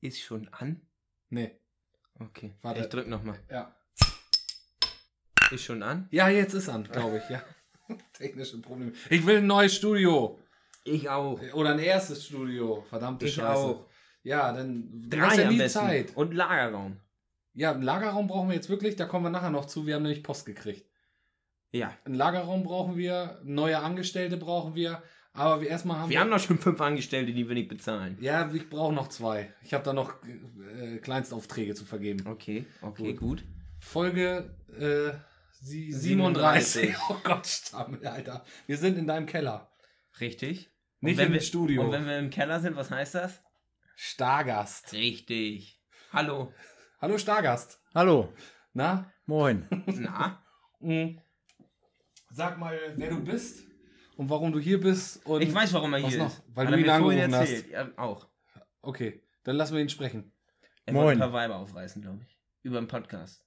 Ist schon an? Nee. Okay. Warte. Ich drück nochmal. Ja. Ist schon an? Ja, jetzt ist an, glaube ich, ja. Technische Probleme. Ich will ein neues Studio. Ich auch. Oder ein erstes Studio. Verdammte Ich Scheiße. auch. Ja, dann Drei hast ja nie besten. Zeit. Und Lagerraum. Ja, einen Lagerraum brauchen wir jetzt wirklich, da kommen wir nachher noch zu. Wir haben nämlich Post gekriegt. Ja. Einen Lagerraum brauchen wir, neue Angestellte brauchen wir, aber wir erstmal haben Wir haben noch schon fünf Angestellte, die wir nicht bezahlen. Ja, ich brauche noch zwei. Ich habe da noch äh, Kleinstaufträge zu vergeben. Okay, okay, gut. Folge äh, sie, 37. 37. Oh Gott, Stammel, Alter. Wir sind in deinem Keller. Richtig. Nicht und wenn im wir, Studio. Und wenn wir im Keller sind, was heißt das? Stargast. Richtig. Hallo. Hallo Stargast. Hallo, Na? moin. Na? Mhm. Sag mal, wer du bist und warum du hier bist. Und Ich weiß, warum er hier noch? ist. Weil Hat du er ihn angerufen hast. erzählt. Ja, auch. Okay, dann lassen wir ihn sprechen. Er Moin. wollte ein paar Weiber aufreißen, glaube ich. Über den Podcast.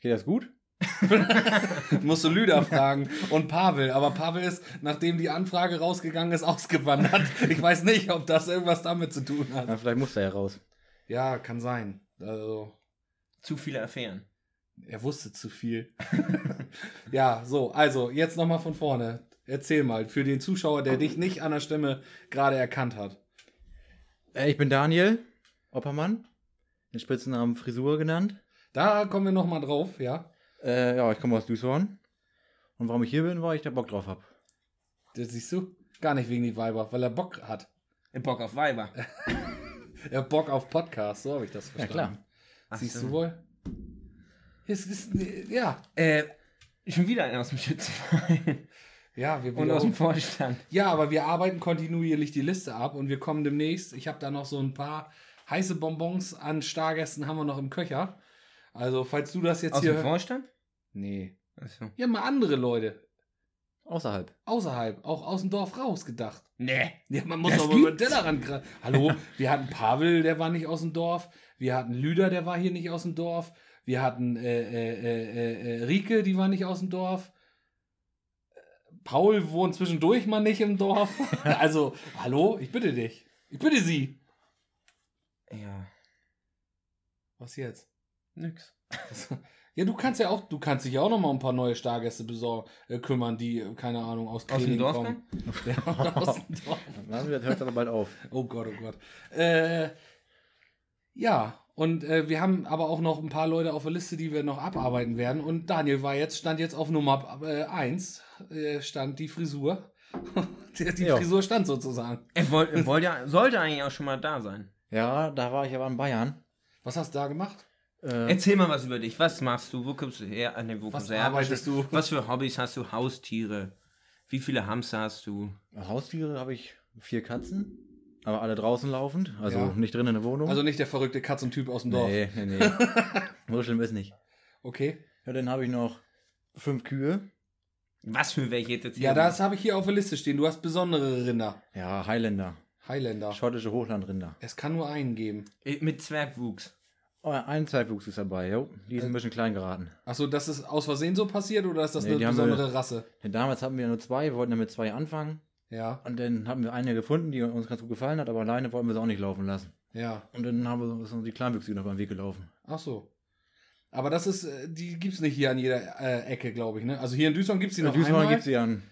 Geht das gut? Musst du Lüder fragen und Pavel. Aber Pavel ist, nachdem die Anfrage rausgegangen ist, ausgewandert. Ich weiß nicht, ob das irgendwas damit zu tun Na, hat. vielleicht muss er ja raus. Ja, kann sein. Also, Zu viele Affären. er wusste zu viel. ja, so, also, jetzt nochmal von vorne. Erzähl mal, für den Zuschauer, der dich nicht an der Stimme gerade erkannt hat. Äh, ich bin Daniel Oppermann, den Spitzennamen Frisur genannt. Da kommen wir nochmal drauf, ja. Äh, ja, ich komme aus Düsseldorf. Und warum ich hier bin, weil ich da Bock drauf habe. Das siehst du? Gar nicht wegen die Weiber, weil er Bock hat. Bock auf Weiber. Er hat Bock auf Podcast, so habe ich das Ja, verstanden. klar. Ach Siehst so. du wohl? Es ist, ja. Äh, schon wieder einer aus dem Schützenverein. Ja, wir Und aus dem Vorstand. Ja, aber wir arbeiten kontinuierlich die Liste ab und wir kommen demnächst. Ich habe da noch so ein paar heiße Bonbons an Stargästen haben wir noch im Köcher. Also, falls du das jetzt Aus hier. dem Vorstand? nee. Achso. Ja, mal andere Leute. Außerhalb. Außerhalb, auch aus dem Dorf raus gedacht. Nee. Ja, man muss Das aber über den? Tellerrand gra- Hallo, wir hatten Pavel, der war nicht aus dem Dorf. Wir hatten Lüder, der war hier nicht aus dem Dorf. Wir hatten äh, äh, äh, äh, äh, Rike, die war nicht aus dem Dorf. Äh, Paul wohnt zwischendurch mal nicht im Dorf. also, hallo, ich bitte dich. Ich bitte Sie. Ja. Was jetzt? Nix. Ja, du kannst ja auch, du kannst dich ja auch noch mal um ein paar neue Stargäste besorgen, äh, kümmern, die, äh, keine Ahnung, aus Aus dem Dorf kommen. Ja, aus dem Dorf. Na, das hört aber bald auf. Oh Gott, oh Gott. Äh, ja, und äh, wir haben aber auch noch ein paar Leute auf der Liste, die wir noch abarbeiten werden. Und Daniel war jetzt, stand jetzt auf Nummer 1, äh, stand die Frisur. die die Ja. Frisur stand sozusagen. Er wollte, er wollte, ja- sollte eigentlich auch schon mal da sein. Ja, da war ich aber in Bayern. Was hast du da gemacht? Äh, Erzähl mal was über dich. Was machst du? Wo kommst du her? Nee, wo Was kommst du her? arbeitest du? Was für Hobbys hast du? Haustiere? Wie viele Hamster hast du? Haustiere habe ich vier Katzen. Aber alle draußen laufend. Also Ja. nicht drin in der Wohnung. Also nicht der verrückte Katzentyp aus dem Dorf. nee, nee, nee. so schlimm ist nicht. Okay. Ja, dann habe ich noch fünf Kühe. Was für welche jetzt? Ja, das habe ich hier auf der Liste stehen. Du hast besondere Rinder. Ja, Highlander. Highlander. Schottische Hochlandrinder. Es kann nur einen geben. Äh, Mit Zwergwuchs. Oh, ein Zeitwuchs ist dabei, jo. Die ist ein bisschen klein geraten. Achso, das ist aus Versehen so passiert oder ist das Nee, eine besondere Rasse? Denn damals hatten wir nur zwei, wir wollten ja mit zwei anfangen. Ja, Und dann haben wir eine gefunden, die uns ganz gut gefallen hat, aber alleine wollten wir sie auch nicht laufen lassen. ja. Und dann haben wir uns die Kleinwüchsige noch beim Weg gelaufen. Ach so. Aber das ist, äh, die gibt's nicht hier an jeder äh, Ecke, glaube ich, ne? Also hier in Duisburg gibt's die noch In Duisburg einmal. gibt sie an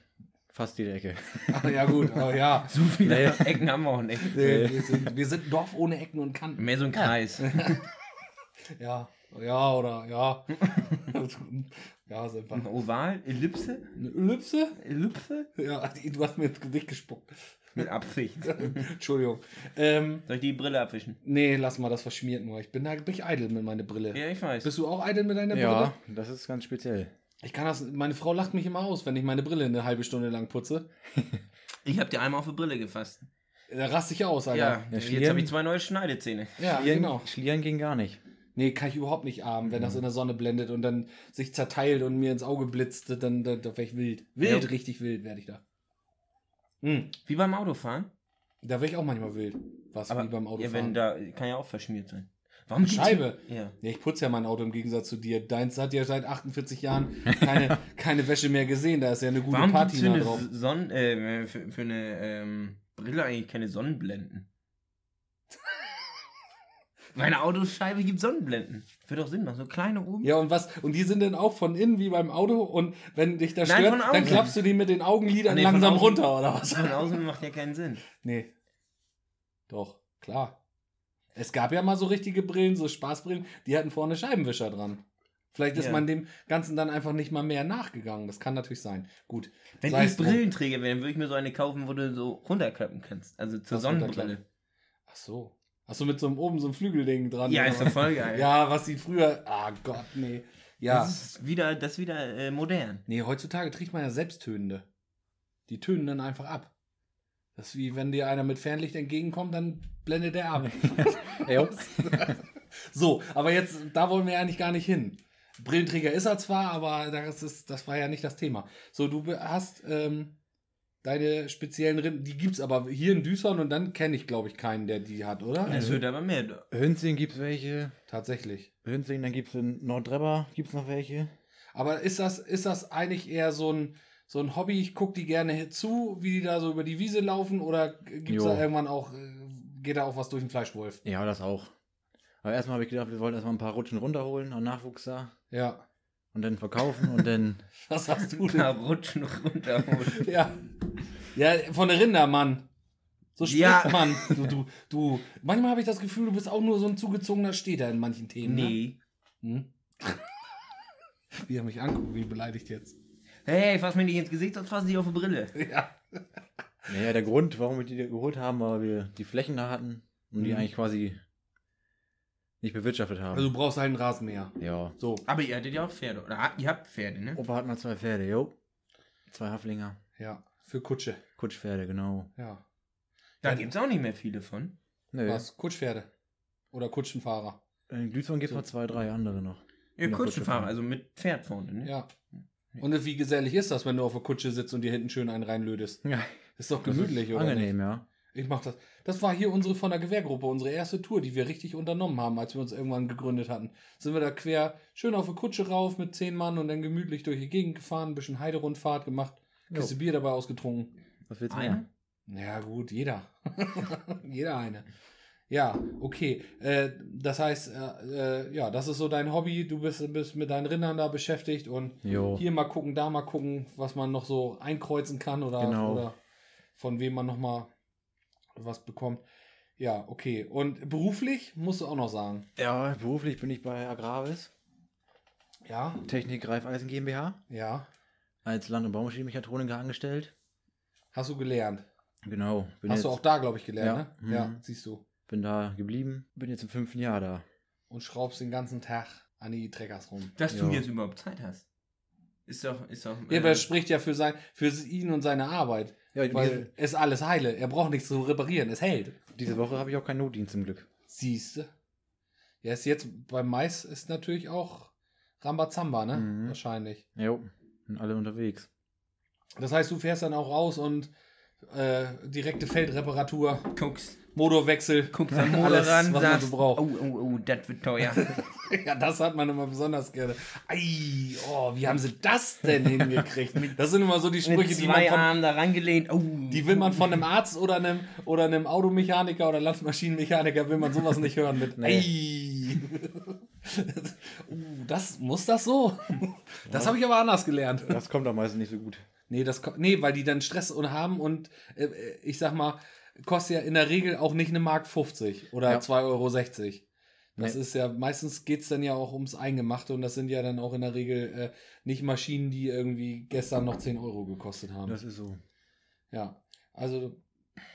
fast jede Ecke. Ach, ja gut, aber ja. So viele Nee. Ecken haben wir auch nicht. Nee, wir, sind, wir sind ein Dorf ohne Ecken und Kanten. Mehr so ein Kreis. Ja, ja oder ja. ja, sind wir. Ein Oval? Ellipse? Eine Ellipse? Ellipse? Ja, die- du hast mir ins Gesicht gespuckt. Mit Absicht. Entschuldigung. Ähm, Soll ich die Brille abwischen? nee, lass mal, das verschmiert nur. Ich bin da bin ich eitel mit meiner Brille. Ja, ich weiß. Bist du auch eitel mit deiner Brille? Ja, das ist ganz speziell. Ich kann das, meine Frau lacht mich immer aus, wenn ich meine Brille eine halbe Stunde lang putze. Ich habe dir einmal auf die Brille gefasst. Da raste ich aus, Alter. Ja, Ja, jetzt Schlieren- habe ich zwei neue Schneidezähne. Ja, Schlieren, genau. Schlieren ging gar nicht. Nee, kann ich überhaupt nicht armen, wenn das in der Sonne blendet und dann sich zerteilt und mir ins Auge blitzt, dann da, da wäre ich wild. Wild, Ja. richtig wild werde ich da. Hm, Wie beim Autofahren. da wäre ich auch manchmal wild. Was Aber wie beim ja, Autofahren. wenn da kann ja auch verschmiert sein. Warum Scheibe. Ja. Ja, ich putze ja mein Auto im Gegensatz zu dir. Deins hat ja seit 48 Jahren keine, keine Wäsche mehr gesehen. Da ist ja eine gute Warum für Patina eine drauf. Sonn äh, für, für eine ähm, Brille eigentlich keine Sonnenblenden? Meine Autoscheibe gibt Sonnenblenden. Wird doch Sinn machen. So kleine oben. Ja, und was? Und die sind dann auch von innen wie beim Auto und wenn dich das Nein, stört, dann klappst du die mit den Augenlidern nee, langsam außen. runter, oder was? Von außen macht ja keinen Sinn. Nee. Doch, klar. Es gab ja mal so richtige Brillen, so Spaßbrillen, die hatten vorne Scheibenwischer dran. Vielleicht ist Ja. man dem Ganzen dann einfach nicht mal mehr nachgegangen. Das kann natürlich sein. Gut. Wenn Sei ich. Brillenträger wäre, dann würde ich mir so eine kaufen, wo du so runterklappen kannst. Also zur Was Sonnenbrille. Ach so. Hast du mit so einem oben so einem Flügelding dran? Ja, ist was? voll geil. Ja, was sie früher. Ah Gott, nee. Ja. Das ist wieder, das ist wieder äh, modern. Nee, heutzutage trägt man ja Selbsttönende. Die tönen dann einfach ab. Das ist wie wenn dir einer mit Fernlicht entgegenkommt, dann blendet der ab. So, aber jetzt, da wollen wir eigentlich gar nicht hin. Brillenträger ist er zwar, aber das, ist, das war ja nicht das Thema. So, du hast ähm, deine speziellen Rinden, die gibt's aber hier in Düsseldorf und dann kenne ich, glaube ich, keinen, der die hat, oder? Es wird aber mehr. da. Hünzing gibt's welche. Tatsächlich. Hünzing, dann gibt's in Nordrebber gibt's noch welche. Aber ist das, ist das eigentlich eher so ein, so ein Hobby, ich gucke die gerne zu, wie die da so über die Wiese laufen, oder gibt es Jo. da irgendwann auch, äh, geht da auch was durch den Fleischwolf? Ja, das auch. Aber erstmal habe ich gedacht, wir wollten erstmal ein paar Rutschen runterholen an Nachwuchs da. Ja. Und dann verkaufen und dann. Was hast du Da denn? rutschen runterholen. ja. Ja, von der Rinder, Mann. So spricht Ja. man. Du, du, du. Manchmal habe ich das Gefühl, du bist auch nur so ein zugezogener Städter in manchen Themen. nee. Ne? Hm? Wie er mich anguckt, wie beleidigt jetzt. Hey, fass mir nicht ins Gesicht, sonst fassen die auf die Brille. Ja. Naja, der Grund, warum wir die geholt haben, war, weil wir die Flächen da hatten und die Mhm. eigentlich quasi nicht bewirtschaftet haben. Also du brauchst halt einen Rasenmäher. ja. So. Aber ihr hattet ja auch Pferde. Oder ah, ihr habt Pferde, ne? Opa hat mal zwei Pferde, jo. Zwei Haflinger. Ja. Für Kutsche. Kutschpferde, genau. Ja. Da Ja. gibt es auch nicht mehr viele von. Nö. Was? Kutschpferde. Oder Kutschenfahrer. In Glücksborn gibt es So. noch zwei, drei andere noch. Ja, Kutschenfahrer, also mit Pferd vorne, ne? Ja. Und wie gesellig ist das, wenn du auf der Kutsche sitzt und dir hinten schön einen reinlödest? Ja. Ist doch Das gemütlich, ist oder? Angenehm, Nicht? ja. Ich mach das. Das war hier unsere von der Gewehrgruppe, unsere erste Tour, die wir richtig unternommen haben, als wir uns irgendwann gegründet hatten. Sind wir da quer schön auf der Kutsche rauf mit zehn Mann und dann gemütlich durch die Gegend gefahren, ein bisschen Heiderundfahrt gemacht, Jo. Kiste Bier dabei ausgetrunken. Was willst du Eine? mehr? Ja, gut, jeder. jeder eine. Ja, okay. Äh, das heißt, äh, äh, ja, das ist so dein Hobby. Du bist, bist mit deinen Rindern da beschäftigt und Jo. hier mal gucken, da mal gucken, was man noch so einkreuzen kann oder, Genau. oder von wem man noch mal was bekommt. Ja, okay. Und beruflich musst du auch noch sagen. Ja, beruflich bin ich bei Agravis, Ja, Technik Reifeisen GmbH, ja. als Land- und Baumaschinenmechatroniker angestellt. Hast du gelernt. Genau. Bin Hast jetzt, du auch da, glaube ich, gelernt, Ja, ne? Ja, mhm. siehst du. Bin da geblieben. Bin jetzt im fünften Jahr da. Und schraubst den ganzen Tag an die Treckers rum. Dass du Ja. jetzt überhaupt Zeit hast. Ist doch, ist doch. Ja, äh, aber es spricht ja für, sein, für ihn und seine Arbeit. Ja, Weil es ist alles heile. Er braucht nichts zu reparieren. Es hält. diese, Woche habe ich auch keinen Notdienst zum Glück. Siehste. Ja, ist jetzt beim Mais ist natürlich auch Rambazamba, ne? Mhm. Wahrscheinlich. Jo. Sind alle unterwegs. Das heißt, du fährst dann auch raus und äh, direkte Feldreparatur, guckst, Motorwechsel. guckst am Motor Alles, ran, was man so braucht. oh, oh, oh, das wird teuer. ja, das hat man immer besonders gerne. Ei, oh, wie haben sie das denn hingekriegt? Das sind immer so die Mit Sprüche, die man zwei von, Armen da rangelehnt. Oh, die will man von einem Arzt oder einem, oder einem Automechaniker oder Landmaschinenmechaniker will man sowas nicht hören mit Ei. uh, das muss das so? Das habe ich aber anders gelernt. Das kommt am meisten nicht so gut. Nee, das, nee, weil die dann Stress und haben und äh, äh, ich sag mal, kostet ja in der Regel auch nicht eine Mark 50 oder Ja. 2,60 Euro. Das Nee. ist ja, meistens geht es dann ja auch ums Eingemachte und das sind ja dann auch in der Regel äh, nicht Maschinen, die irgendwie gestern noch 10 Euro gekostet haben. Das ist so. ja, also,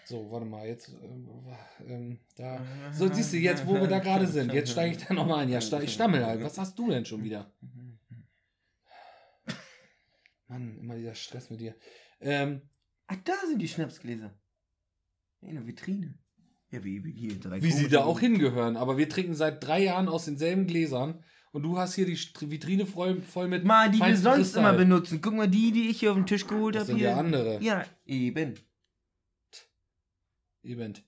so, warte mal, jetzt, äh, ähm, da, so siehst du jetzt, wo wir da gerade sind, jetzt steige ich da nochmal ein, ja, ich stammel halt, was hast du denn schon wieder? Mann, immer dieser Stress mit dir. Ähm, Ach, da sind die Schnapsgläser. In der Vitrine. Ja, wie, wie hier drei wie sie da auch hingehören. Aber wir trinken seit drei Jahren aus denselben Gläsern und du hast hier die Vitrine voll, voll mit. Mal, die wir sonst Kristall. immer benutzen. Guck mal, die, die ich hier auf den Tisch geholt Das habe. sind hier. ja andere. Ja, eben. Event.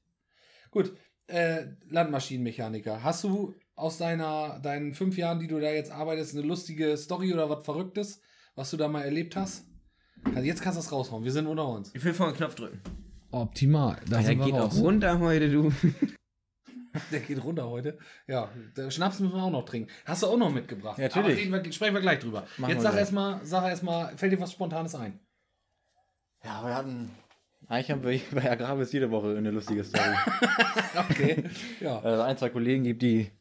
Gut, äh, Landmaschinenmechaniker. Hast du aus deiner, deinen fünf Jahren, die du da jetzt arbeitest, eine lustige Story oder was Verrücktes, was du da mal erlebt hast? Also jetzt kannst du das raushauen. Wir sind unter uns. Ich will vorne einen Knopf drücken. Optimal. Da Der geht auch runter heute, du. Der geht runter heute. Ja, der Schnaps müssen wir auch noch trinken. Hast du auch noch mitgebracht? Ja, natürlich. Aber reden wir, sprechen wir gleich drüber. Machen Jetzt sag erstmal, sag erst mal, fällt dir was Spontanes ein? Ja, wir hatten. Eigentlich haben wir bei Agravis jede Woche eine lustige Story. Okay. ja. also ein, zwei Kollegen gibt, die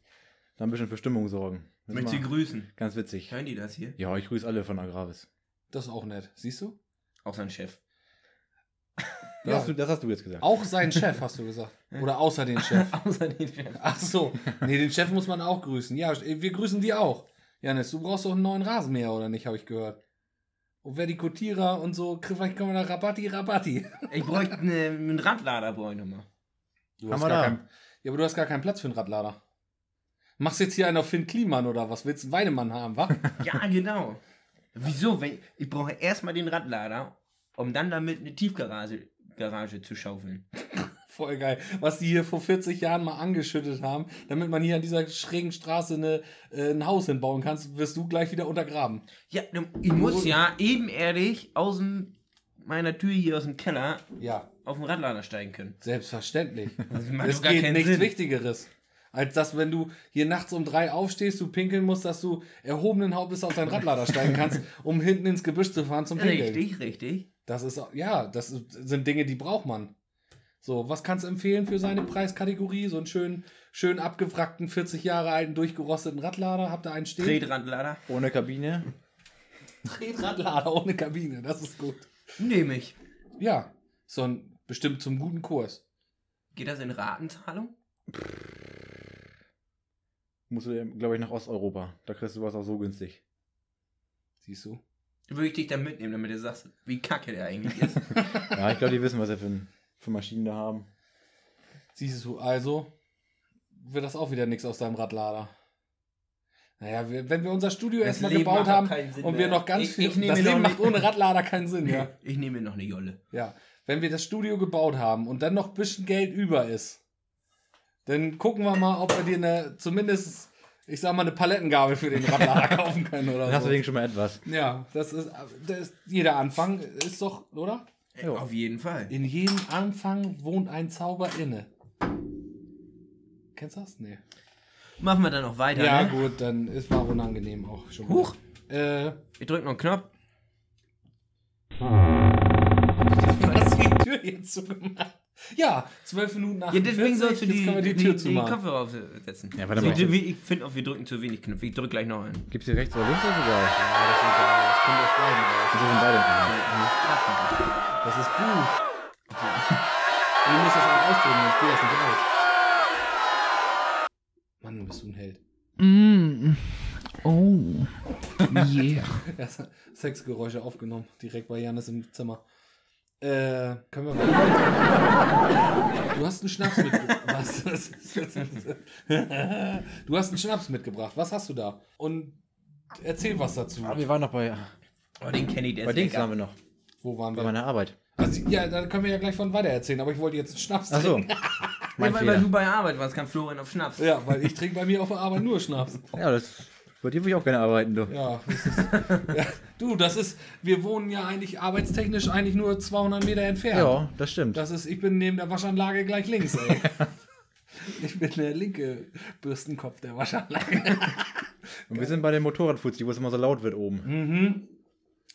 da ein bisschen für Stimmung sorgen. Das ist Möchte sie grüßen. ganz witzig. Hören die das hier? Ja, ich grüße alle von Agravis. Das ist auch nett. Siehst du? Auch sein Chef. Das, Ja. hast, du, das hast du jetzt gesagt. Auch sein Chef, hast du gesagt. Oder außer den Chef. Außer den Chef. Ach so. Nee, den Chef muss man auch grüßen. Ja, wir grüßen die auch. Janis, du brauchst doch einen neuen Rasenmäher, oder nicht, habe ich gehört. Und wer die Kotierer und so, vielleicht kommen wir da Rabatti, Rabatti. Ich bräuchte eine, einen Radlader, brauche ich nochmal. Du Haben hast wir gar da. kein, ja, aber du hast gar keinen Platz für einen Radlader. Machst jetzt hier einen auf Finn Kliman oder was? Willst du einen Weidemann haben, wa? Ja, genau. Wieso? Wenn, ich brauche erstmal den Radlader, um dann damit eine Tiefgarage Garage zu schaufeln. Voll geil. Was die hier vor 40 Jahren mal angeschüttet haben, damit man hier an dieser schrägen Straße eine, äh, ein Haus hinbauen kann, wirst du gleich wieder untergraben. Ja, ich muss ja ebenerdig aus dem, meiner Tür hier aus dem Keller Ja, auf den Radlader steigen können. selbstverständlich. Es geht nichts Sinn. Wichtigeres. Als dass, wenn du hier nachts um drei aufstehst, du pinkeln musst, dass du erhobenen Hauptes auf deinen Radlader steigen kannst, um hinten ins Gebüsch zu fahren zum Pinkeln. Richtig, richtig. Das ist, ja, das sind Dinge, die braucht man. So, was kannst du empfehlen für seine Preiskategorie? So einen schön, schön abgewrackten, 40 Jahre alten, durchgerosteten Radlader? Habt ihr einen stehen? Tretradlader. Ohne Kabine. Tretradlader ohne Kabine, das ist gut. Nehme ich. Ja, so ein bestimmt zum guten Kurs. Geht das in Ratenzahlung? Musst du, glaube ich, nach Osteuropa. Da kriegst du was auch so günstig. Siehst du? Würde ich dich dann mitnehmen, damit du sagst, wie kacke der eigentlich ist. Ja, ich glaube, die wissen, was sie für, für Maschinen da haben. Siehst du, also wird das auch wieder nichts aus deinem Radlader. Naja, wir, wenn wir unser Studio Das erstmal Leben gebaut haben und wir noch ganz Ich- viel. ich nehme das Leben macht ohne Radlader keinen Sinn, ja. Ich nehme mir noch eine Jolle. Ja. Wenn wir das Studio gebaut haben und dann noch ein bisschen Geld über ist, dann gucken wir mal, ob wir dir eine, zumindest, ich sag mal, eine Palettengabel für den Radlader kaufen können oder Dann hast so. du wenigstens schon mal etwas. Ja, das ist, das ist jeder Anfang ist doch, oder? Jo. Auf jeden Fall. In jedem Anfang wohnt ein Zauber inne. Kennst du das? Nee. Machen wir dann noch weiter. Ja, ne? gut, dann ist war unangenehm auch schon. Huch. Äh, Ich drück noch einen Knopf. du hast die Tür jetzt zugemacht. Ja, zwölf Minuten nach. Ja, deswegen sollst du die, wir die, die, Tür die. Kopfhörer aufsetzen. Ja, warte So, mal. ich ich finde auch, wir drücken zu wenig Knöpfe. Ich drück gleich noch einen. Gibt's hier rechts oder links? Das ist egal. Ja, das ist egal. Das kommt aus beiden raus. Das sind beide. Das ist Buch. Und du musst das auch ausdrücken, sonst geht das nicht aus. Mann, bist du ein Held. Mm. Oh. Yeah. Er Sexgeräusche aufgenommen, direkt bei Janis im Zimmer. Äh, können wir mal. Du hast einen Schnaps mitgebracht. Was? du hast einen Schnaps mitgebracht. Was hast du da? Und erzähl was dazu. Aber wir waren noch bei, Oh, den kenne ich, der bei Dings waren wir noch. Wo waren Bei wir? meiner Arbeit. Also, ja, da können wir ja gleich von weiter erzählen, aber ich wollte jetzt einen Schnaps Ach so. trinken. Ja, Mein weil, weil du bei Arbeit warst, kam Florian auf Schnaps. Ja, weil ich trinke bei mir auf der Arbeit nur Schnaps. Ja, das. Bei dir würde ich auch gerne arbeiten, du. Ja, das ist, ja, du, das ist, wir wohnen ja eigentlich arbeitstechnisch eigentlich nur 200 Meter entfernt. Ja, das stimmt. Das ist, ich bin neben der Waschanlage gleich links, ey. ich bin der linke Bürstenkopf der Waschanlage. Und wir sind bei den Motorradfuzzi, wo es immer so laut wird oben. mhm.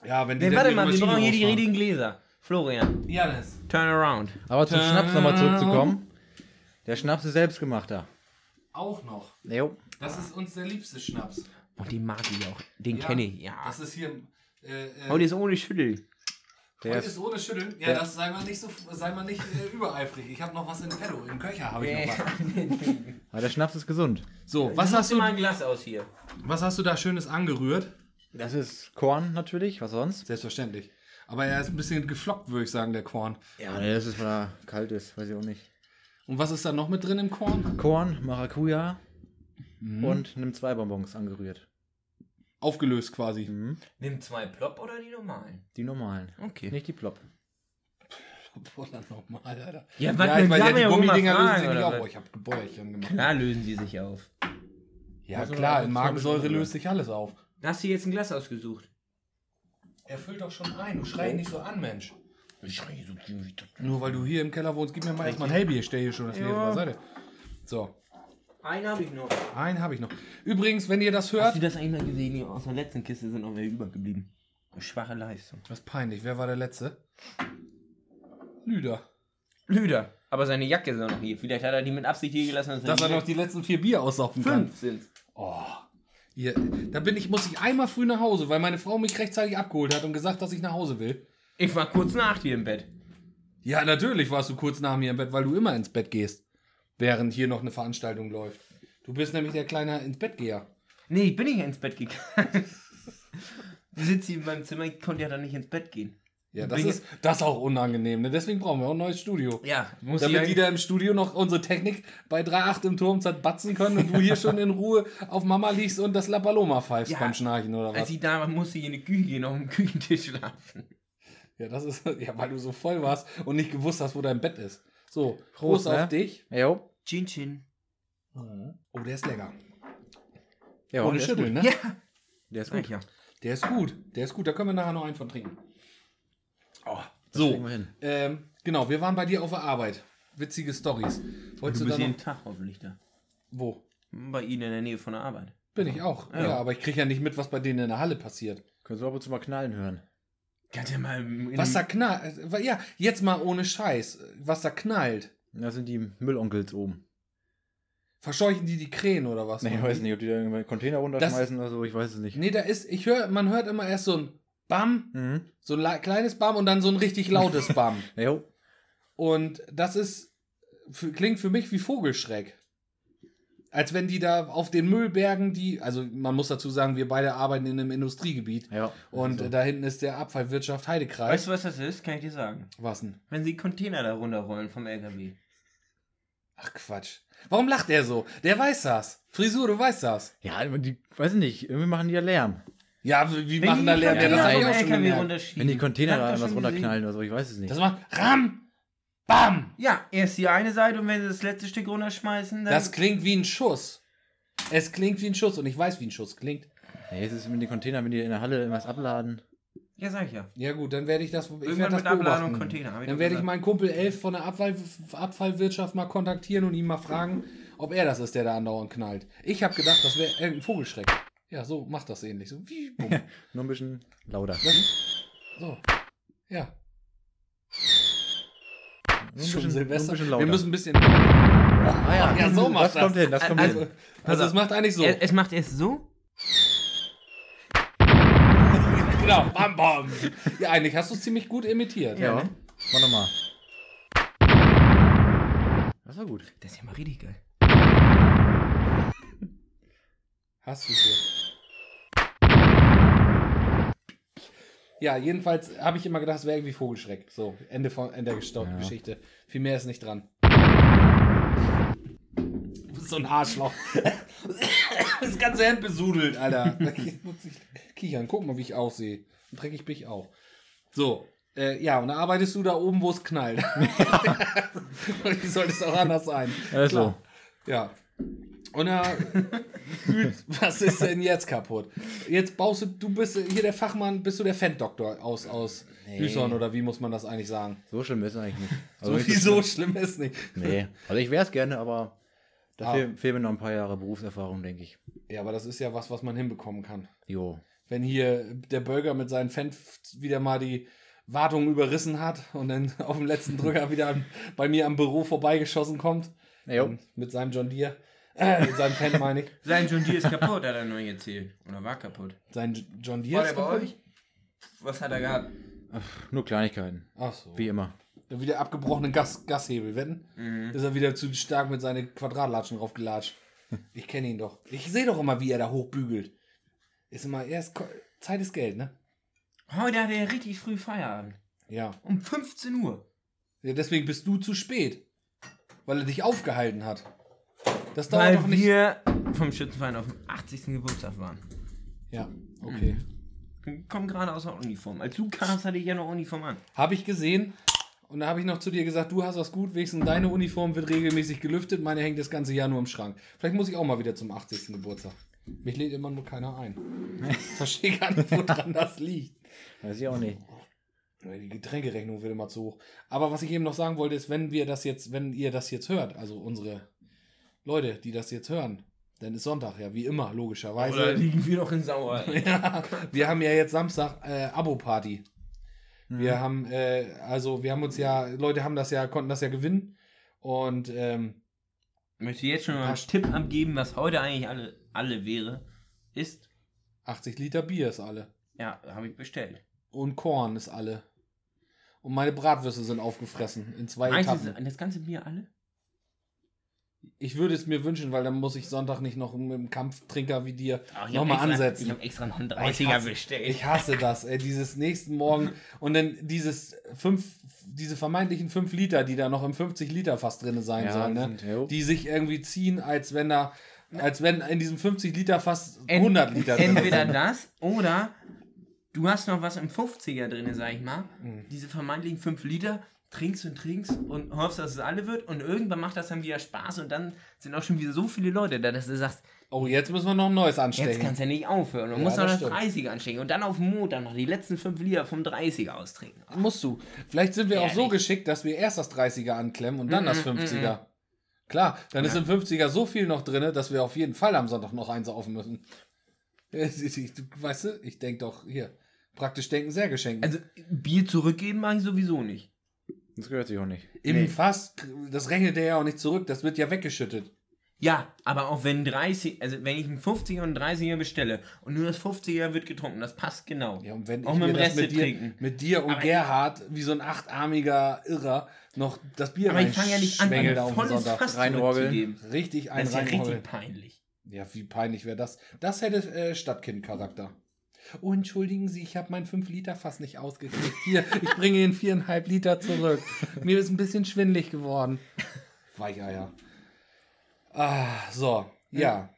Ja, wenn die Nee, warte mal, wir brauchen hier die richtigen Gläser. Florian, Janis. turn around. Aber zum Schnaps nochmal zurückzukommen. Der Schnaps ist selbstgemachter. Auch noch. Jo. Das ist uns der liebste Schnaps. Oh, den mag ich auch. Den Ja, kenne ich, ja. Das ist hier. Äh, äh, Heute ist ohne Schüttel. Der heute ist, ohne Schütteln. Ja, das sei mal nicht so, sei mal nicht äh, übereifrig. Ich habe noch was in Petto. Im Köcher habe ich noch was. aber der Schnaps ist gesund. So, was hast, du, mal ein Glas aus hier? was hast du da Schönes angerührt? Das ist Korn natürlich, was sonst? Selbstverständlich. Aber er ist ein bisschen geflockt, würde ich sagen, der Korn. Ja, nee, das ist, weil er kalt ist, weiß ich auch nicht. Und was ist da noch mit drin im Korn? Korn, Maracuja Mhm. und nimm zwei Bonbons angerührt. Aufgelöst quasi. Mhm. Nimm zwei Plop oder die normalen? Die normalen. Okay. Nicht die Plop. Boah, nochmal, Alter. Ja, was Ja, ich weiß, ja, die Gummidinger lösen sich nicht oder auf. Oh, ich habe Gebäuerchen gemacht. Klar lösen die sich auf. Ja, man klar, aber in Magensäure löst sich alles auf. Hast du jetzt ein Glas ausgesucht? Er füllt doch schon ein. Du schrei nicht so an, Mensch. Ich schreie so Nur weil du hier im Keller wohnst, gib mir mal erstmal ein Hellbier. Ich stehe hier schon das Ja. Leben beiseite. So. Einen habe ich noch. Einen habe ich noch. Übrigens, wenn ihr das Hast hört. du das eigentlich mal gesehen? Hier Aus der letzten Kiste sind noch welche übergeblieben. Schwache Leistung. Das ist peinlich. Wer war der Letzte? Lüder. Lüder. Aber seine Jacke ist auch noch hier. Vielleicht hat er die mit Absicht hier gelassen. Dass, Dass er noch die letzten vier Bier aussaufen kann. fünf sind. Oh. Ihr, da bin ich, muss ich einmal früh nach Hause, weil meine Frau mich rechtzeitig abgeholt hat und gesagt, dass ich nach Hause will. Ich war kurz nach dir im Bett. Ja, natürlich warst du kurz nach mir im Bett, weil du immer ins Bett gehst, während hier noch eine Veranstaltung läuft. Du bist nämlich der kleine ins Bettgeher. Nee, ich bin nicht ins Bett gegangen. du sitzt hier in meinem Zimmer, ich konnte ja dann nicht ins Bett gehen. Ja, das ist das ist auch unangenehm. Ne? Deswegen brauchen wir auch ein neues Studio. Ja, muss Damit die da im Studio noch unsere Technik bei 3,8 im Turm zerbatzen können und du hier schon in Ruhe auf Mama liegst und das La Paloma pfeifst Ja. beim Schnarchen oder Als was. ich da war, musste ich in die Küche gehen, auf dem Küchentisch schlafen. Ja, das ist, ja, weil du so voll warst und nicht gewusst hast, wo dein Bett ist. So, Prost, Prost, auf ne? dich. Jo. Chin Chin. Oh, der ist lecker. Ja, Ohne Schütteln, ne? Ja, Der ist gut. ja. Der ist gut. Der ist gut. Da können wir nachher noch einen von trinken. Oh, so, wir hin. ähm, genau, wir waren bei dir auf der Arbeit. Witzige Stories. Wolltest Du bist jeden. Tag hoffentlich da. Wo? Bei Ihnen in der Nähe von der Arbeit. Bin ich auch. Ja, Ja. aber ich kriege ja nicht mit, was bei denen in der Halle passiert. Können wir ab und zu mal knallen hören. Kannst ja mal. Was da knallt. Ja, jetzt mal ohne Scheiß. Was da knallt. Da sind die Müllonkels oben. Verscheuchen die die Krähen oder was? Nee, ich weiß nicht, ob die da irgendwelche Container runterschmeißen oder so, ich weiß es nicht. Nee, da ist, ich höre, man hört immer erst so ein Bam, Mhm. so ein kleines Bam und dann so ein richtig lautes Bam. Jo. Und das ist, für, klingt für mich wie Vogelschreck. Als wenn die da auf den Müllbergen, die, also man muss dazu sagen, wir beide arbeiten in einem Industriegebiet. Ja. Und so. äh, da hinten ist der Abfallwirtschaft Heidekreis. Weißt du, was das ist? Kann ich dir sagen. Was denn? Wenn sie Container da runterrollen vom LKW. Ach Quatsch. Warum lacht er so? Der weiß das. Frisur, du weißt das. ja, aber die, weiß ich nicht, irgendwie machen die ja Lärm. Ja, wie, Wenn machen die da Lärm? Ja, das hab ich vom auch schon LKW. Wenn die Container da was runterknallen oder so, ich weiß es nicht. Das macht Ram, Bam. Ja, erst die eine Seite und wenn sie das letzte Stück runterschmeißen, dann. Das klingt wie ein Schuss. Es klingt wie ein Schuss und ich weiß, wie ein Schuss klingt. Nee, es ist mit den Containern, wenn die in der Halle irgendwas abladen. ja, sag ich ja. Ja gut, dann werde ich das, ich Irgendwann werde das mit Abladung beobachten. Container. hab ich Dann werde ich meinen Kumpel Elf von der Abfall, Abfallwirtschaft mal kontaktieren und ihn mal fragen, ob er das ist, der da andauernd knallt. Ich habe gedacht, das wäre irgendein Vogelschreck. Ja, so macht das ähnlich. So, wie, bumm. Nur ein bisschen lauter. so. Ja. Schon Silvester. Wir müssen ein bisschen. ah, ja, Ja, so macht das kommt das. hin, das kommt Also, hin. also es macht eigentlich so. Es, es macht erst so. genau. Bam, bam. Ja, eigentlich hast du es ziemlich gut imitiert. Ja, ne? mach nochmal. Das war gut. Das ist ja mal richtig geil. Hast du es jetzt? Ja, jedenfalls habe ich immer gedacht, es wäre irgendwie Vogelschreck. So, Ende, von, Ende der Ja. Geschichte. Viel mehr ist nicht dran. Du bist so ein Arschloch. das ganze Hemd besudelt, Alter. Da muss ich kichern. Guck mal, wie ich aussehe. Und dreckig bin ich auch. So, äh, ja, und dann arbeitest du da oben, wo es knallt. wie soll es auch anders sein? Also, Ja. Und er was ist denn jetzt kaputt? Jetzt baust du, du bist hier der Fachmann, bist du der Fan-Doktor aus, aus Nee. Hüsson oder wie muss man das eigentlich sagen? so schlimm ist es eigentlich nicht. Also So wie so schlimm. ist nicht. Nee. Also ich wäre es gerne, aber da Ah. fehl- fehlen mir noch ein paar Jahre Berufserfahrung, denke ich. Ja, aber das ist ja was, was man hinbekommen kann. Jo. Wenn hier der Bürger mit seinen Fans wieder mal die Wartung überrissen hat und dann auf dem letzten Drücker wieder an, bei mir am Büro vorbeigeschossen kommt. Jo. Und Mit seinem John Deere. Äh, seinem Fan meine ich. Sein John Deere ist kaputt, hat er neu erzählt. Oder war kaputt. Sein John War Deere der ist bei kaputt? euch? Was hat er gehabt? Nur Kleinigkeiten. Ach so. Wie immer. Der wieder abgebrochenen Gas, Gashebel, wetten? Mhm. Ist er wieder zu stark mit seinen Quadratlatschen draufgelatscht. Ich kenne ihn doch. Ich sehe doch immer, wie er da hochbügelt. Ist immer, er ist, Ko- Zeit ist Geld, ne? Heute hat er richtig früh Feierabend. Ja. Um 15 Uhr. ja. Deswegen bist du zu spät. Weil er dich aufgehalten hat. Das dauert Weil doch nicht. wir vom Schützenverein auf dem 80. Geburtstag waren. Ja, okay. Komm gerade aus der Uniform. Als du kamst, hatte ich ja noch Uniform an. Habe ich gesehen. Und da habe ich noch zu dir gesagt, du hast das gut, wenigstens deine Uniform wird regelmäßig gelüftet, meine hängt das ganze Jahr nur im Schrank. Vielleicht muss ich auch mal wieder zum 80. Geburtstag. Mich lädt immer nur keiner ein. Verstehe gar nicht, woran das liegt. Weiß ich auch nicht. Die Getränkerechnung wird immer zu hoch. Aber was ich eben noch sagen wollte, ist, wenn wir das jetzt, wenn ihr das jetzt hört, also unsere Leute, die das jetzt hören, dann ist Sonntag, ja, wie immer, logischerweise. Oder liegen wir noch in Sauer? ja, wir haben ja jetzt Samstag äh, Abo-Party. Mhm. Wir haben, äh, also wir haben uns ja, Leute haben das ja, konnten das ja gewinnen. Und ähm, Möchte jetzt schon mal einen Tipp abgeben, was heute eigentlich alle, alle wäre, ist, 80 Liter Bier ist alle. ja, habe ich bestellt. Und Korn ist alle. Und meine Bratwürste sind aufgefressen in zwei Meinst du, Etappen. das ganze Bier alle? Ich würde es mir wünschen, weil dann muss ich Sonntag nicht noch mit einem Kampftrinker wie dir nochmal ansetzen. Ich habe extra noch einen Oh, ich 30er hasse- bestellt. Ich hasse das, ey, dieses nächsten Morgen und dann dieses fünf, diese vermeintlichen 5 Liter, die da noch im 50 Liter fast drin sein Ja, sollen, ne? sind- die sich irgendwie ziehen, als wenn da, als wenn in diesem 50 Liter fast Ent- 100 Liter drin Entweder sind. das oder du hast noch was im 50er drin, sag ich mal. Mhm. Diese vermeintlichen 5 Liter, trinkst und trinkst und hoffst, dass es alle wird und irgendwann macht das dann wieder Spaß und dann sind auch schon wieder so viele Leute da, dass du sagst, Oh, jetzt müssen wir noch ein neues jetzt anstechen. kannst du ja nicht aufhören. Du Ja, musst noch das das stimmt. 30er anstecken und dann auf dem Montag noch die letzten 5 Liter vom 30er austrinken. Musst du. Vielleicht sind wir auch so Ehrlich. geschickt, dass wir erst das 30er anklemmen und dann das Mm, mm, 50er. Klar, dann ist Ja. im 50er so viel noch drin, dass wir auf jeden Fall am Sonntag noch eins saufen müssen. Ist- du- Weißt du, ich denke doch hier. Praktisch denken, sehr geschenkt. Also Bier zurückgeben mache ich sowieso nicht. Das gehört sich auch nicht. Im nee. Fass, das rechnet der ja auch nicht zurück, das wird ja weggeschüttet. Ja, aber auch wenn 30, also wenn ich einen 50er und einen 30er bestelle und nur das 50er wird getrunken, das passt genau. Ja, und wenn Auch ich mit mir das mit dir, trinken. mit dir und Aber- Gerhard wie so ein achtarmiger Irrer noch das Bier aber ich fange ja nicht an, ein volles Sonntag. Fass Reinorgeln. zurückzugeben. Richtig ein Das ist ja richtig peinlich. Ja, wie peinlich wäre das? Das hätte äh, Stadtkind-Charakter. Oh, entschuldigen Sie, ich habe mein 5-Liter-Fass nicht ausgekriegt. Hier, ich bringe Ihnen 4,5 Liter zurück. Mir ist ein bisschen schwindlig geworden. Weicheier. Ah, so. Ja.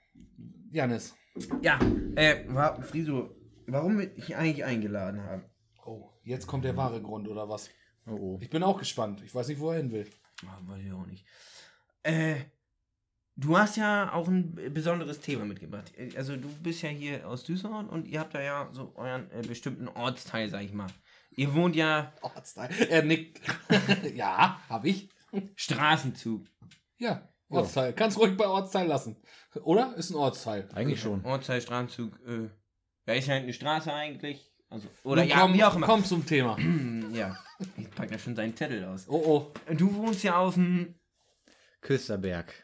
Janis. Ja, äh, war, Friso, warum dich eigentlich eingeladen haben? Oh, jetzt kommt der wahre Grund, oder was? Oh, oh. Ich bin auch gespannt. Ich weiß nicht, wo er hin will. Ah, weiß ich auch nicht. Äh, du hast ja auch ein besonderes Thema mitgebracht. Also du bist ja hier aus Düsseldorf und ihr habt da ja so euren äh, bestimmten Ortsteil, sag ich mal. Ihr wohnt ja Ortsteil. Er nickt. ja, hab ich. Straßenzug. Ja, Ortsteil. Kannst ruhig bei Ortsteil lassen. Oder? Ist ein Ortsteil. Eigentlich schon. Ortsteil, Straßenzug, äh, da ist ja eine Straße eigentlich. Also, oder Nun ja, komm, wie auch immer. komm zum Thema. Ja, ich pack ja schon seinen Zettel aus. Oh, oh. Du wohnst ja auf dem Küsterberg.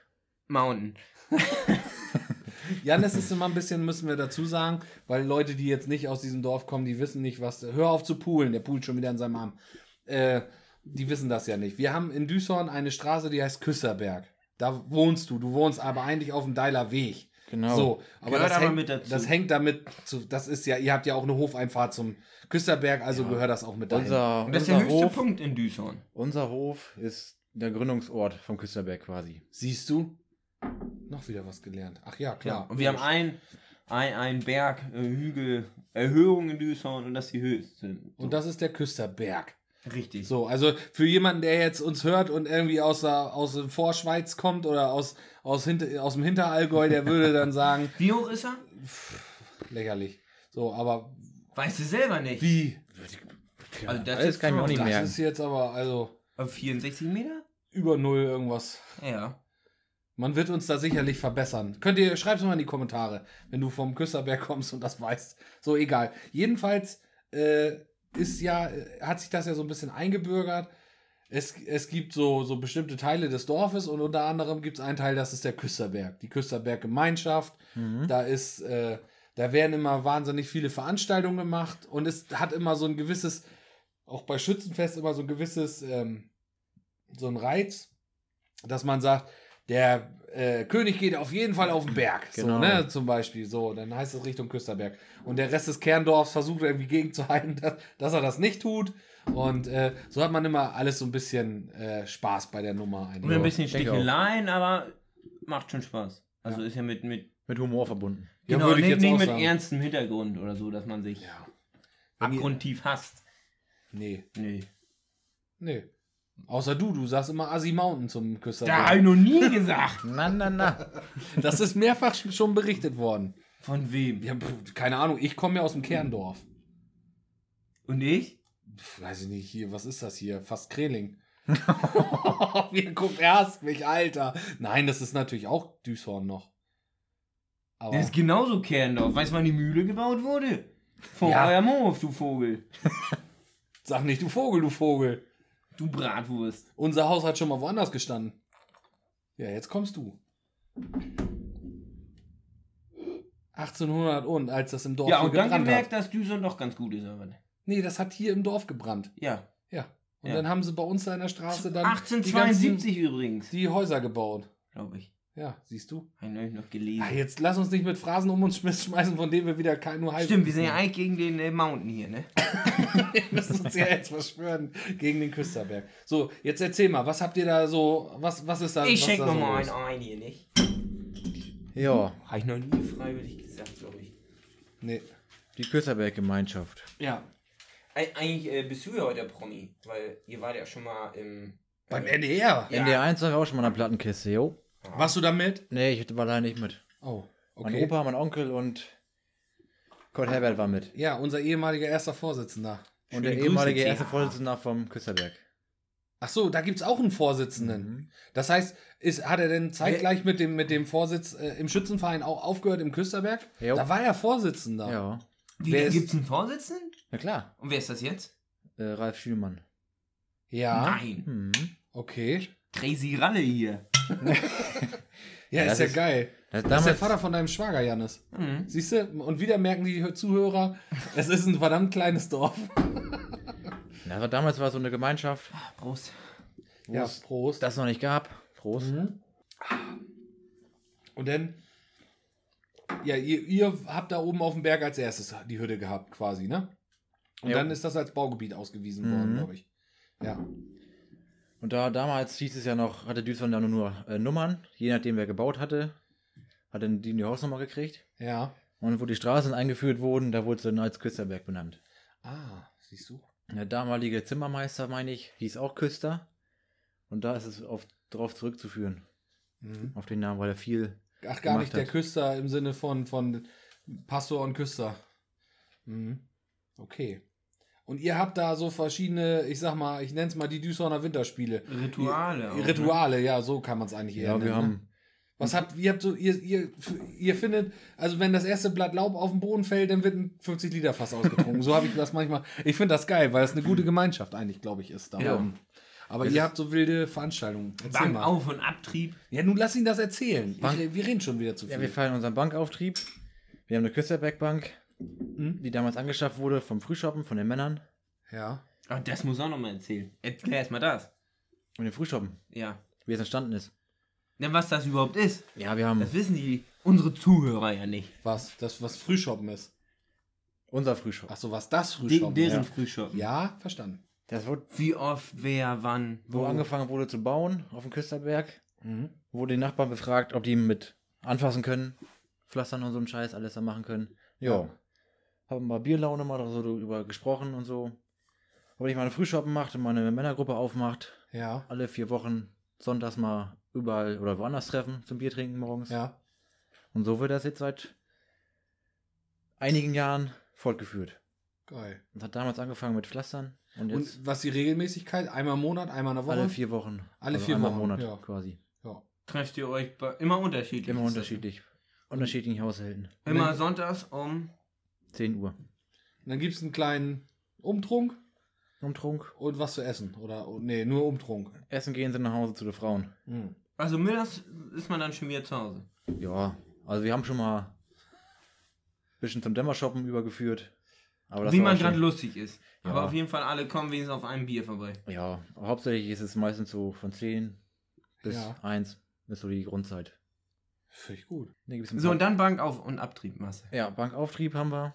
Mountain. Jan, das ist immer ein bisschen, müssen wir dazu sagen, weil Leute, die jetzt nicht aus diesem Dorf kommen, die wissen nicht, was. Hör auf zu poolen, der poolt schon wieder in seinem Arm. Äh, die wissen das ja nicht. Wir haben in Düsseldorf eine Straße, die heißt Küsserberg. Da wohnst du. Du wohnst aber eigentlich auf dem Deiler Weg. Genau. So, aber, Gehört das, aber hängt, mit dazu. das hängt damit zu. Das ist ja, ihr habt ja auch eine Hofeinfahrt zum Küsserberg, also Ja. gehört das auch mit dahin. Unser, Und das ist der höchste Hof, Punkt in Düsseldorf. unser Hof ist der Gründungsort vom Küsterberg quasi. Siehst du? Noch wieder was gelernt. Ach ja, Ja, klar. und wir haben einen ein, ein Berg, äh, Hügel, Erhöhung in Düsseldorf und das ist die höchste. So. Und das ist der Küsterberg. Richtig. So, also für jemanden, der jetzt uns hört und irgendwie aus der, aus der Vorschweiz kommt oder aus, aus, hinter, aus dem Hinterallgäu, der würde dann sagen, Wie hoch ist er? lächerlich. So, aber Weißt du selber nicht. wie? Also das ist kann ich mir auch nicht Das merken. ist jetzt aber also Auf 64 Meter? über null irgendwas. Ja. Man wird uns da sicherlich verbessern. Könnt ihr, schreibt es mal in die Kommentare, wenn du vom Küsterberg kommst und das weißt. So, egal. Jedenfalls äh, ist ja, äh, hat sich das ja so ein bisschen eingebürgert. Es, es gibt so, so bestimmte Teile des Dorfes und unter anderem gibt es einen Teil, das ist der Küsterberg. Die Küsterberg-Gemeinschaft. Mhm. Da ist, äh, da werden immer wahnsinnig viele Veranstaltungen gemacht und es hat immer so ein gewisses, auch bei Schützenfest immer so ein gewisses, ähm, so ein Reiz, dass man sagt, der äh, König geht auf jeden Fall auf den Berg, so, Genau. ne, zum Beispiel, so, dann heißt es Richtung Küsterberg. Und der Rest des Kerndorfs versucht irgendwie gegenzuhalten, dass, dass er das nicht tut. Und äh, so hat man immer alles so ein bisschen äh, Spaß bei der Nummer. eigentlich. Und ein bisschen. Sticheleien, aber macht schon Spaß. Also ist ja mit, mit, Mit Humor verbunden. Ja, genau, würde ich nicht, jetzt nicht mit sagen. ernstem Hintergrund oder so, dass man sich Ja. Abgrundtief hasst. Nee, Nee. nee. Außer du, du sagst immer Assi Mountain zum Küsterberg. Da habe ich noch nie gesagt. Na, na, na. Das ist mehrfach sch- schon berichtet worden. Von wem? Ja, pf, keine Ahnung, ich komme ja aus dem Kerndorf. Und ich? Pf, weiß ich nicht, hier, was ist das hier? Fast Kreling. Wie guckt erst mich, Alter. Nein, das ist natürlich auch Düshorn noch. Aber Das ist genauso Kerndorf. Weißt du, wann die Mühle gebaut wurde? Vor Ja. eurem Hof, du Vogel. sag nicht, du Vogel, du Vogel. Du Bratwurst. Unser Haus hat schon mal woanders gestanden. Ja, jetzt kommst du. 1800 und, als das im Dorf ja, und dann gemerkt, hat. dass Düsseldorf doch ganz gut ist. Aber. Nee, das hat hier im Dorf gebrannt. Ja. Ja. Und Ja. dann haben sie bei uns da in der Straße dann 1872 übrigens, die, ganzen, die Häuser gebaut. glaube ich. Ja, siehst du? Habe ich neulich noch gelesen. Ah, jetzt lass uns nicht mit Phrasen um uns schmeißen, von denen wir wieder kein nur halb. Stimmt, wir sind ja eigentlich gegen den äh, Mountain hier, ne? Wir müssen uns ja jetzt verschwören gegen den Küsterberg. So, jetzt erzähl mal, was habt ihr da so, was, was ist da Ich was schenk da noch so mal einen ein hier, nicht? Ja, Habe ich noch nie freiwillig gesagt, glaube ich. Nee. die Küsterberg-Gemeinschaft. Ja. Eig eigentlich äh, bist du ja heute der Promi, weil ihr wart ja schon mal im... Beim äh, NDR. Ja. In der 1 haben wir auch schon mal eine Plattenkiste, jo. Warst du da mit? Nee, ich war leider nicht mit. Oh, Mein okay. Opa, mein Onkel und Kurt Herbert war mit. Ja, unser ehemaliger erster Vorsitzender. Und Schöne der ehemalige Grüße, erste TH. Vorsitzende vom Küsterberg. Ach so, da gibt's auch einen Vorsitzenden. Mhm. Das heißt, ist, hat er denn zeitgleich mit dem, mit dem Vorsitz äh, im Schützenverein auch aufgehört im Küsterberg? Jo. Da war er Vorsitzender. Ja, Wie, Wer ist- gibt's einen Vorsitzenden? na klar. Und wer ist das jetzt? Äh, Ralf Schülmann. Ja, Nein. Mhm. okay. Crazy Ralle hier. Ja, Ja, ist das ja ist- geil. Das, Das ist der Vater von deinem Schwager, Jannis. Mhm. Siehst du? Und wieder merken die Zuhörer, es ist ein verdammt kleines Dorf. war, damals war so eine Gemeinschaft, Prost. Ja, Prost. das noch nicht gab. Prost. Mhm. Und dann, ja, ihr, ihr habt da oben auf dem Berg als erstes die Hütte gehabt, quasi, ne? Und Jo. dann ist das als Baugebiet ausgewiesen worden, Mhm. glaube ich. Ja. Und da damals hieß es ja noch, hatte Duisburg ja nur, nur äh, Nummern, je nachdem wer gebaut hatte, hat dann die eine Hausnummer gekriegt. Ja. Und wo die Straßen eingeführt wurden, da wurde es dann als Küsterberg benannt. Ah, siehst du? Der damalige Zimmermeister, meine ich, hieß auch Küster. Und da ist es auf, darauf zurückzuführen, Mhm. auf den Namen, weil er viel. Ach, gar nicht der hat. Küster im Sinne von, von Pastor und Küster. Mhm. Okay. Und ihr habt da so verschiedene, ich sag mal, ich nenne es mal die Düsseldorfer Winterspiele. Rituale. Auch, ne? Rituale, ja, so kann man es eigentlich eher Ja, wir nennen, haben. Ne? Was habt ihr habt so, ihr, ihr, ihr findet, also wenn das erste Blatt Laub auf den Boden fällt, dann wird ein 50 Liter Fass ausgetrunken. so habe ich das manchmal. Ich finde das geil, weil es eine gute Gemeinschaft eigentlich, glaube ich, ist da Ja. oben. Aber Das ihr habt so wilde Veranstaltungen. Erzähl Bank mal. auf und Abtrieb. Ja, nun lass ihn das erzählen. Ich, wir reden schon wieder zu viel. Ja, wir feiern unseren Bankauftrieb. Wir haben eine Küsterbergbank, Hm? die damals angeschafft wurde vom Frühshoppen, von den Männern. Ja. Ach, das muss auch noch mal erzählen. Erklär erst mal das. Und den Frühshoppen, Ja. wie es entstanden ist. Na, was das überhaupt ist. Ja, wir haben Das wissen die, unsere Zuhörer ja nicht. Was? Das, was Frühshoppen ist. unser Frühshoppen. Achso, was das De Frühshoppen deren ja. Frühschoppen. ja, verstanden. Das wurde, Wie oft, wer, wann, wo wo. angefangen wurde zu bauen, auf dem Küsterberg, Mhm. wurde die Nachbarn befragt, ob die mit anfassen können, pflastern und so einen Scheiß, alles da machen können. Ja. Ja. Haben mal Bierlaune mal so drüber gesprochen und so. Ob ich mal eine Frühshoppen macht und mal eine Männergruppe aufmacht, Ja. alle vier Wochen sonntags mal überall oder woanders treffen zum Bier trinken morgens. Ja. Und so wird das jetzt seit einigen Jahren fortgeführt. Geil. Und hat damals angefangen mit Pflastern und jetzt Und was die Regelmäßigkeit? Einmal im Monat, einmal in der Woche? alle vier Wochen. Alle also vier einmal Wochen, im Monat ja. quasi. Ja. Trefft ihr euch bei, immer unterschiedlich. Immer unterschiedlich. Unterschiedlichen Haushalten. Immer sonntags um. 10 Uhr. Und dann gibt es einen kleinen Umtrunk Umtrunk. und was zu essen. Oder, oh, nee, nur Umtrunk. Essen gehen sie nach Hause zu den Frauen. Mhm. Also mittags ist man dann schon wieder zu Hause. Ja, also wir haben schon mal ein bisschen zum Dämmershoppen übergeführt. Aber das Wie man gerade lustig ist. Ja. Aber auf jeden Fall alle kommen wenigstens auf einem Bier vorbei. Ja, hauptsächlich ist es meistens so von 10 bis Ja. 1 ist so die Grundzeit. Finde ich gut. Nee, So, und dann Bank auf und Abtrieb, Masse. Ja, Bankauftrieb haben wir.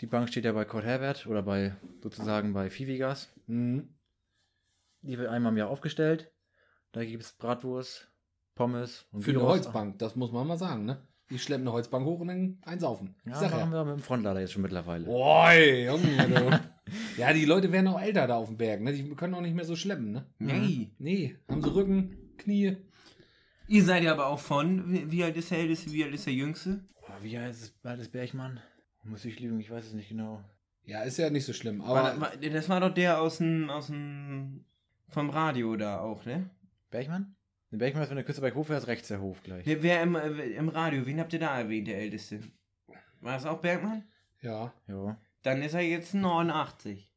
Die Bank steht ja bei Kurt Herbert oder bei sozusagen bei Fivigas. Mhm. Die wird einmal im Jahr aufgestellt. Da gibt es Bratwurst, Pommes und Für eine Gyros. Holzbank, das muss man mal sagen, ne? Die schleppen eine Holzbank hoch und dann einsaufen. Ja, machen ja. wir mit dem Frontlader jetzt schon mittlerweile. Oi, Junge, du. ja, die Leute werden auch älter da auf dem Berg, ne? Die können auch nicht mehr so schleppen, ne? Nee. Nee, haben sie Rücken, Knie. Ihr seid ja aber auch von. Wie, alt ist der Älteste, wie alt ist der Jüngste? Wie heißt es? War das Bergmann? Muss ich lügen, ich weiß es nicht genau. Ja, ist ja nicht so schlimm, War, aber war, das war doch der aus dem. Aus dem Vom Radio da auch, ne? Bergmann? Der Bergmann ist, wenn der Küsterberg hochfährt, rechts der Hof gleich. Wer, wer im, äh, im Radio, wen habt ihr da erwähnt, der Älteste? War das auch Bergmann? Ja, Ja. Dann ist er jetzt 89.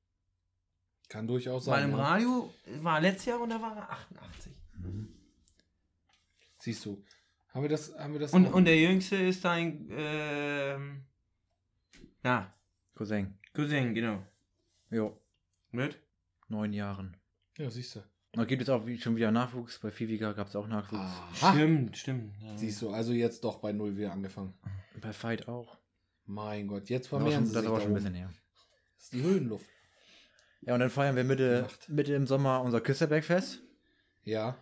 kann durchaus Weil sein. im ja. Radio war er letztes Jahr und da war er 88. Siehst du. Haben wir das, haben wir das Und, auch- und der Jüngste ist dein, ähm, na, Cousin. Cousin, genau. Jo. Mit? Neun Jahren. Ja, siehst du. Da gibt es auch wie- schon wieder Nachwuchs. Bei Fiviga gab es auch Nachwuchs. Aha. Stimmt, stimmt. Ja. Siehst du, also jetzt doch bei Null wieder angefangen. Bei Fight auch. Mein Gott, jetzt war sie das da schon ein bisschen her. Das ist die Höhenluft. Ja, und dann feiern wir Mitte, Nacht. Mitte im Sommer unser Küsterbergfest, Ja.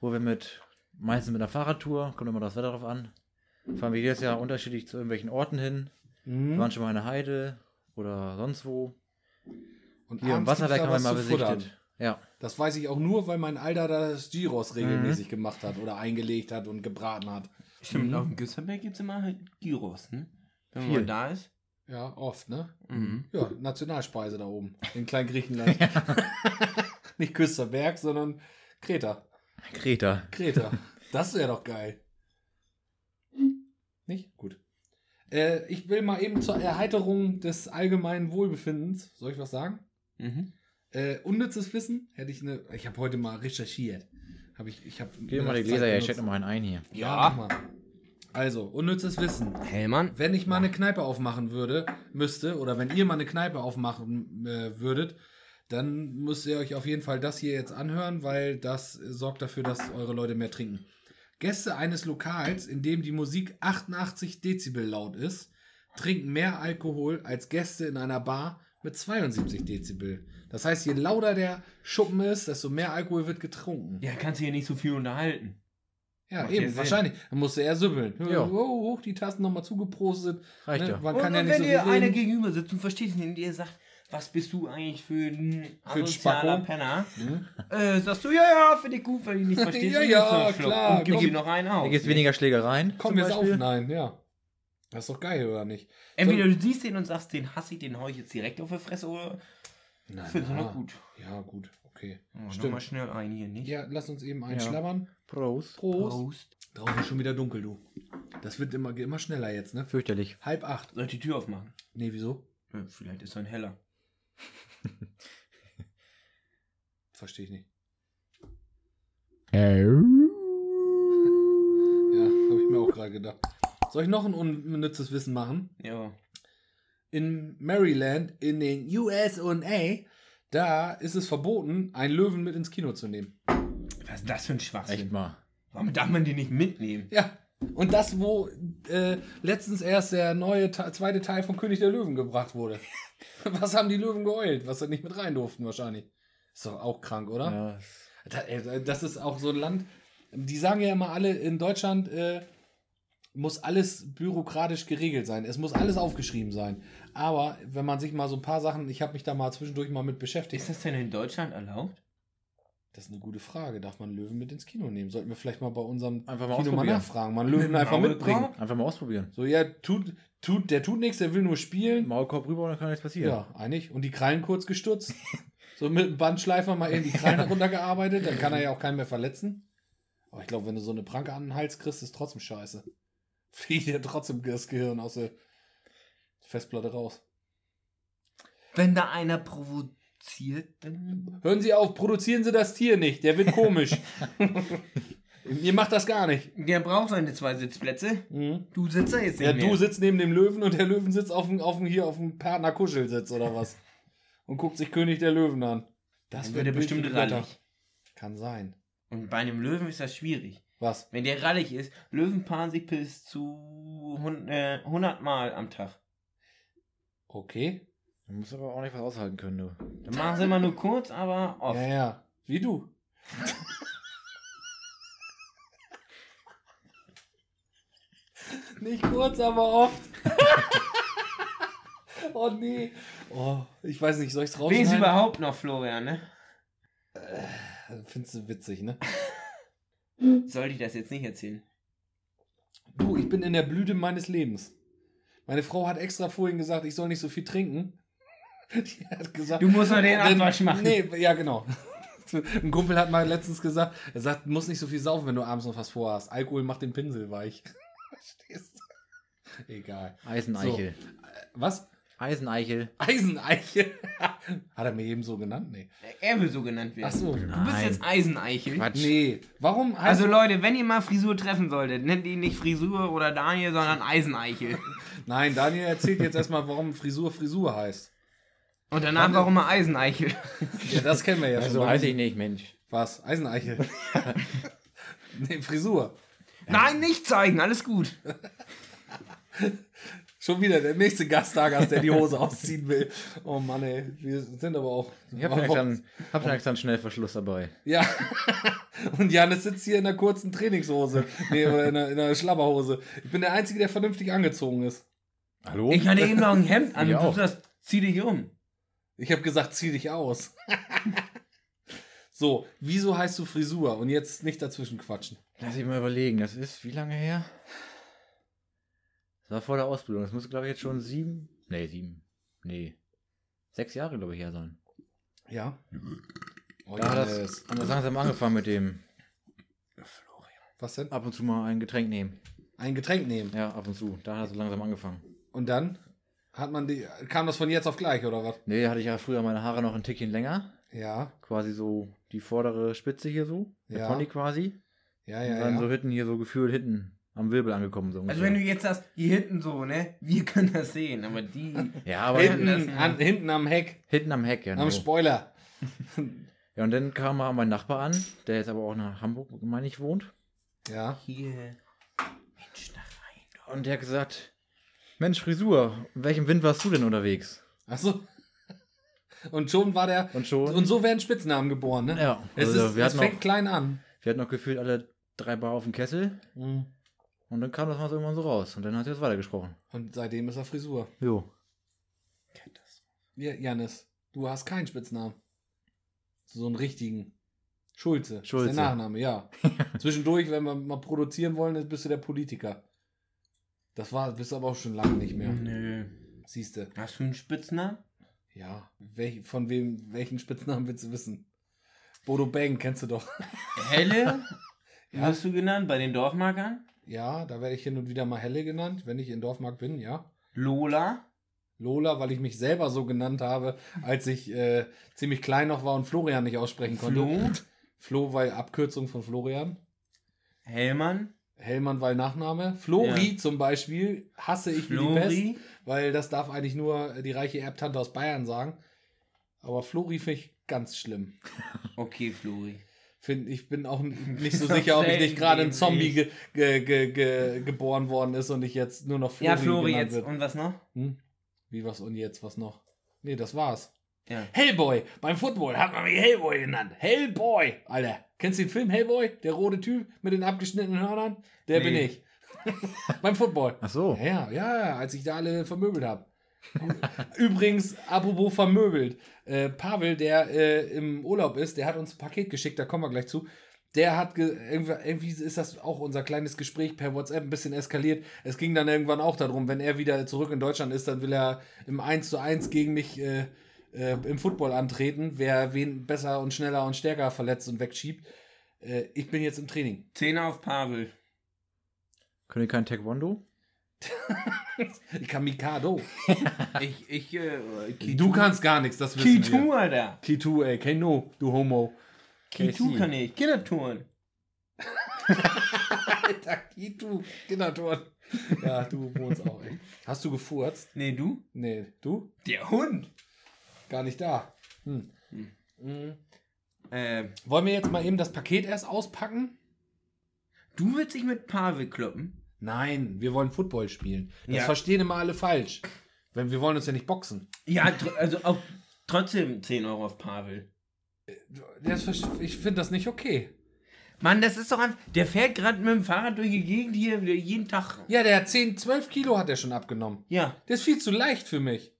wo wir mit, meistens mit einer Fahrradtour, kommt immer das Wetter drauf an, fahren wir jedes Jahr unterschiedlich zu irgendwelchen Orten hin. Wir Mhm. waren schon mal in der Heide oder sonst wo. Und Hier im Wasserwerk haben wir mal besichtet. Ja. Das weiß ich auch nur, weil mein Alter das Gyros regelmäßig gemacht hat oder eingelegt hat und gebraten hat. Stimmt, Mhm. auf dem Güsselberg gibt es immer halt Gyros, ne? Wenn Viel. man da ist. Ja, oft, ne? Mhm. Ja, Nationalspeise da oben. In Kleingriechenland. Nicht Küsterberg, sondern Kreta. Kreta. Kreta. Das wäre doch geil. Nicht? Gut. Äh, ich will mal eben zur Erheiterung des allgemeinen Wohlbefindens. Soll ich was sagen? Mhm. Äh, unnützes Wissen hätte ich eine. Ich habe heute mal recherchiert. Habe ich. Ich habe. Gib mir mal die Gläser her, ich noch mal einen ein hier. Ja, Ja. mach mal. Also unnützes Wissen. Hellmann? Wenn ich mal eine Kneipe aufmachen würde, müsste, oder wenn ihr mal eine Kneipe aufmachen äh, würdet, dann müsst ihr euch auf jeden Fall das hier jetzt anhören, weil das sorgt dafür, dass eure Leute mehr trinken. Gäste eines Lokals, in dem die Musik 88 Dezibel laut ist, trinken mehr Alkohol als Gäste in einer Bar mit 72 Dezibel. Das heißt, je lauter der Schuppen ist, desto mehr Alkohol wird getrunken. Ja, kannst du hier nicht so viel unterhalten. Ja, Macht ja eben, wahrscheinlich. Dann musste er sübbeln. Ja. Oh, hoch, die Tasten nochmal zugeprostet. Reicht Ne? ja. Man und kann ja und nicht wenn so viel einer gegenüber sitzt und versteht ihn, der sagt, was bist du eigentlich für ein Für asozialer Spacko? Penner? Hm? Äh, sagst du, ja, ja, finde ich gut, weil ich nicht verstehst. Ja, ja, klar. Und ihm noch einen auf. Da gibt es weniger Schlägereien. Komm, Beispiel. saufen. Nein, ja. Das ist doch geil, oder nicht? Entweder du siehst den und sagst, den hasse ich, den hau ich jetzt direkt auf die Fresse oder Nein, findest du ja. noch gut. Ja, gut, okay. Oh, Stimmt. mal schnell ein hier, nicht? Ja, lass uns eben Ja. einschlabbern. Prost. Prost. Draußen ist schon wieder dunkel, du. Das wird immer, immer schneller jetzt, ne? Fürchterlich. Halb acht. Soll ich die Tür aufmachen? Nee, wieso? Ja, vielleicht ist er ein heller. Verstehe ich nicht. Ja, habe ich mir auch gerade gedacht. Soll ich noch ein unnützes Wissen machen? Ja. In Maryland, in den USA, da ist es verboten, einen Löwen mit ins Kino zu nehmen. Was ist das für ein Schwachsinn? Echt mal. Warum darf man die nicht mitnehmen? Ja. Und das, wo äh, letztens erst der neue Te zweite Teil von König der Löwen gebracht wurde. Was haben die Löwen geheult? Was sie nicht mit rein durften wahrscheinlich. Ist doch auch krank, oder? Ja, äh, Das ist auch so ein Land. Die sagen ja immer alle, in Deutschland äh, muss alles bürokratisch geregelt sein. Es muss alles aufgeschrieben sein. Aber wenn man sich mal so ein paar Sachen, ich habe mich da mal zwischendurch mal mit beschäftigt. Ist das denn in Deutschland erlaubt? Das ist eine gute Frage. Darf man Löwen mit ins Kino nehmen? Sollten wir vielleicht mal bei unserem Einfach mal Kino mal ausprobieren. nachfragen. Mal einen Löwen einfach mitbringen. Maulkorb? Einfach mal ausprobieren. So, ja, tut, tut, der tut nichts, der will nur spielen. Maulkorb rüber und dann kann nichts passieren. Ja, eigentlich. Und die Krallen kurz gestutzt. so mit dem Bandschleifer mal eben die Krallen runtergearbeitet. Dann kann er ja auch keinen mehr verletzen. Aber ich glaube, wenn du so eine Pranke an den Hals kriegst, ist trotzdem scheiße. Fliegt dir trotzdem das Gehirn aus der Festplatte raus. Wenn da einer provoziert, dann. Hören Sie auf, produzieren Sie das Tier nicht. Der wird komisch. Ihr macht das gar nicht. Der braucht seine zwei Sitzplätze. Mhm. Du sitzt da jetzt nicht Ja, mehr. du sitzt neben dem Löwen und der Löwen sitzt auf dem, auf dem, hier auf dem Partner-Kuschelsitz oder was. Und guckt sich König der Löwen an. Das wird wird Bild bestimmt für die Blätter. rallig. Kann sein. Und bei einem Löwen ist das schwierig. Was? Wenn der rallig ist, Löwen paaren sich bis zu hun- äh, 100 Mal am Tag. Okay. Du musst aber auch nicht was aushalten können, du. Dann machen sie immer nur kurz, aber oft. Ja, ja. Wie du. Nicht kurz, aber oft. oh nee. Oh, ich weiß nicht, soll ich es Wen ist rausschneiden? überhaupt noch Florian, ne? Findest du witzig, ne? Sollte ich das jetzt nicht erzählen? Du, ich bin in der Blüte meines Lebens. Meine Frau hat extra vorhin gesagt, ich soll nicht so viel trinken. Die hat gesagt, Du musst noch den Abwasch machen. Nee, ja, genau. Ein Kumpel hat mal letztens gesagt, er sagt, du musst nicht so viel saufen, wenn du abends noch was vorhast. Alkohol macht den Pinsel weich. Verstehst du? Egal. Eiseneichel. Was? Eiseneichel. Eiseneichel. hat er mir eben so genannt? Nee. Er will so genannt werden. Ach so. Du bist jetzt Eiseneichel. Quatsch. Nee. Warum heißt Also Leute, wenn ihr mal Frisur treffen solltet, nennt ihn nicht Frisur oder Daniel, sondern Eiseneichel. Nein, Daniel erzählt jetzt erstmal, warum Frisur Frisur heißt. Und danach warum er Eiseneichel. Ja, das kennen wir ja Ja, schon. so heiße ich nicht, Mensch. Was? Eiseneichel. nee, Frisur. Nein, nicht zeigen, alles gut. Schon wieder der nächste Gasttagers, der die Hose ausziehen will. Oh Mann, ey. Wir sind aber auch. Ich habe schon, extra einen- hab schon extra einen Schnellverschluss dabei. Ja. Und Janis sitzt hier in einer kurzen Trainingshose. Nee, oder in einer, in einer Schlabberhose. Ich bin der Einzige, der vernünftig angezogen ist. Hallo? Ich hatte eben noch ein Hemd an du auch. sagst, zieh dich um. Ich habe gesagt, zieh dich aus. so, wieso heißt du Frisur? Und jetzt nicht dazwischen quatschen. Lass ich mal überlegen. Das ist wie lange her? Das war vor der Ausbildung. Das muss, glaube ich, jetzt schon sieben. Nee, sieben. Nee. Sechs Jahre, glaube ich, her sein. Ja. Oh, Da hat Janis. das, langsam angefangen mit dem Was denn? ab und zu mal ein Getränk nehmen. Ein Getränk nehmen. Ja, ab und zu. Da hat so langsam angefangen. Und dann hat man die. Kam das von jetzt auf gleich, oder was? Nee, hatte ich ja früher meine Haare noch ein Tickchen länger. Ja. Quasi so die vordere Spitze hier so. Der Ja. Pony quasi. Ja, und ja, dann ja. so hinten hier so gefühlt hinten am Wirbel angekommen. So Also wenn du jetzt sagst, hier hinten so, ne? Wir können das sehen, aber die. ja, aber hinten, an, hinten am Heck, hinten am Heck, ja. am Genau. Spoiler. Ja, und dann kam mal mein Nachbar an, der jetzt aber auch nach Hamburg, meine ich, wohnt. Ja. Hier. Mensch, da rein. Und der hat gesagt, Mensch, Frisur, in welchem Wind warst du denn unterwegs? Achso. Und schon war der. Und schon. Und so werden Spitznamen geboren, ne? ja, Es, also ist, wir, es hatten fängt noch, klein an. wir hatten noch gefühlt alle drei Bar auf dem Kessel. Mhm. Und dann kam das mal so irgendwann so raus. Und dann hat er jetzt weitergesprochen. Und seitdem ist er Frisur. Jo. Ja, Janis, du hast keinen Spitznamen. So einen richtigen. Schulze. Schulze. Ist der Nachname, ja. Zwischendurch, wenn wir mal produzieren wollen, ist- bist du der Politiker. Das war, bist du aber auch schon lange nicht mehr. Nö. Siehst du. Hast du einen Spitznamen? Ja. Welch, von wem, welchen Spitznamen willst du wissen? Bodo Bang kennst du doch. Helle? Ja. wirst du genannt bei den Dorfmarkern? Ja, da werde ich hin und wieder mal Helle genannt, wenn ich in Dorfmark bin, ja. Lola? Lola, weil ich mich selber so genannt habe, als ich äh, ziemlich klein noch war und Florian nicht aussprechen konnte. Flo? Flo, weil Abkürzung von Florian. Hellmann? Hellmann, weil Nachname. Flori Ja. zum Beispiel hasse ich wie die Pest, Flori? weil das darf eigentlich nur die reiche Erbtante aus Bayern sagen. Aber Flori finde ich ganz schlimm. Okay, Flori. Find, ich bin auch nicht so sicher, ob ich nicht gerade ein. Zombie ge, ge, ge, ge, geboren worden ist und ich jetzt nur noch Flori Ja, Flori jetzt. wird. Und was noch? Hm? Wie was und jetzt was noch? Nee, das war's. Ja. Hellboy. Beim Football hat man mich Hellboy genannt. Hellboy. Alter, kennst du den Film Hellboy? Der rote Typ mit den abgeschnittenen Hörnern? Der Nee. bin ich. Beim Football. Ach so. Ja, ja, als ich da alle vermöbelt habe. Übrigens, apropos vermöbelt. Äh, Pavel, der äh, im Urlaub ist, der hat uns ein Paket geschickt, da kommen wir gleich zu. Der hat, ge irgendwie, irgendwie ist das auch unser kleines Gespräch per WhatsApp ein bisschen eskaliert. Es ging dann irgendwann auch darum, wenn er wieder zurück in Deutschland ist, dann will er im 1 zu 1 gegen mich äh, äh, im Football antreten, wer wen besser und schneller und stärker verletzt und wegschiebt. Äh, ich bin jetzt im Training. Zehner auf Pavel. Können ihr kein Taekwondo? Ich kann Mikado. Ich, ich, äh, Du kannst gar nichts, das wissen wir. Kitu, Alter. Kitu, ey, Keno, du Homo. Kitu KC. kann ich. Kindertouren. Alter, Kitu, Kinderton. Ja, du wohnst auch, ey. Hast du gefurzt? Nee, du? Nee, du? Der Hund. Gar nicht da. Hm. Hm. Mhm. Äh, Wollen wir jetzt mal eben das Paket erst auspacken? du willst dich mit Pavel kloppen? Nein, wir wollen Football spielen. Das Ja. verstehen immer alle falsch. Wenn wir wollen uns ja nicht boxen. Ja, tr- also auch trotzdem 10 Euro auf Pavel. Das, ver- ich finde das nicht okay. Mann, das ist doch einfach. Der fährt gerade mit dem Fahrrad durch die Gegend hier wieder jeden Tag. Ja, der hat 10, 12 Kilo hat er schon abgenommen. Ja. Der ist viel zu leicht für mich.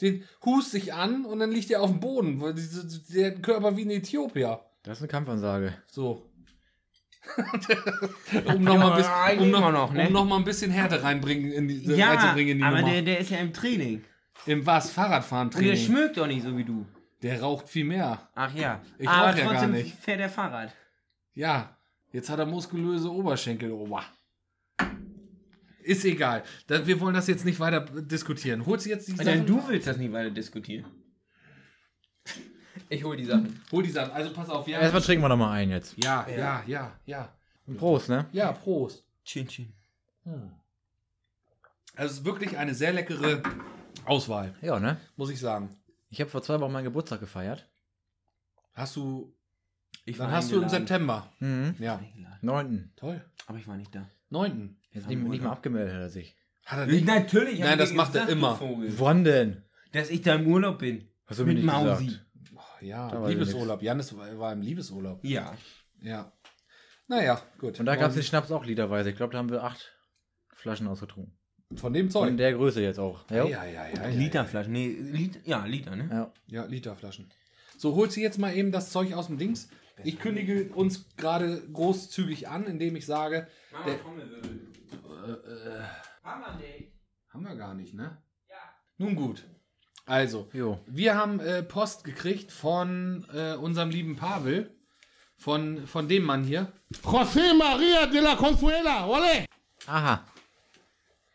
Den hust sich an und dann liegt er auf dem Boden. Der hat einen Körper wie ein Äthiopier. Das ist eine Kampfansage. So. um nochmal ein, bisschen- um noch, noch, ne? um noch mal ein bisschen Härte reinbringen in die, Ja, reinzubringen in die aber Nummer. der, der ist ja im Training. Im was? Und der Fahrradfahren-Training. schmückt doch nicht so wie du. Der raucht viel mehr. Ach ja. Ich Aber rauch ja gar trotzdem nicht. fährt er Fahrrad. Ja, jetzt hat er muskulöse Oberschenkel. Ober. Ist egal. Da- Wir wollen das jetzt nicht weiter diskutieren. Holst du jetzt die Denn Sachen? du willst das nicht weiter diskutieren. Ich hol die Sachen. Hol die Sachen. Also pass auf. Wir Erstmal trinken wir nochmal ein jetzt. ja, ja, ja, ja. Prost, ne? Ja, Prost. Chin chin. Also es ist wirklich eine sehr leckere Auswahl, Ja, ne? muss ich sagen. Ich habe vor zwei Wochen meinen Geburtstag gefeiert. Hast du. Ich Dann war hast du im eingeladen. September. Mhm. Ja. Eingeladen. Neunten. Toll. Aber ich war nicht da. Neunten. Jetzt nicht, nicht mal abgemeldet hat er sich. Hat er nicht? Natürlich. Nein, das macht er immer. Wann denn? Dass ich da im Urlaub bin. Hast du mir Mit nicht Mausi. gesagt. Oh, ja, Liebesurlaub. Janis war im Liebesurlaub. Ja. Ja. Naja, gut. Und da gab es den Schnaps auch literweise. Ich glaube, da haben wir acht Flaschen ausgetrunken. Von dem Von Zeug. der Größe jetzt auch. Ja, ja, ja, ja, ja. Literflaschen. Nee, Lit ja, Liter, ne? Ja. Ja, Literflaschen. So, holt sie jetzt mal eben das Zeug aus dem Dings. Ich kündige uns gerade großzügig an, indem ich sage, Der- haben wir gar nicht, ne? Ja. Nun gut. Also, Jo. wir haben äh, Post gekriegt von äh, unserem lieben Pavel. Von, von dem Mann hier. José María de la Consuela, ole! Aha.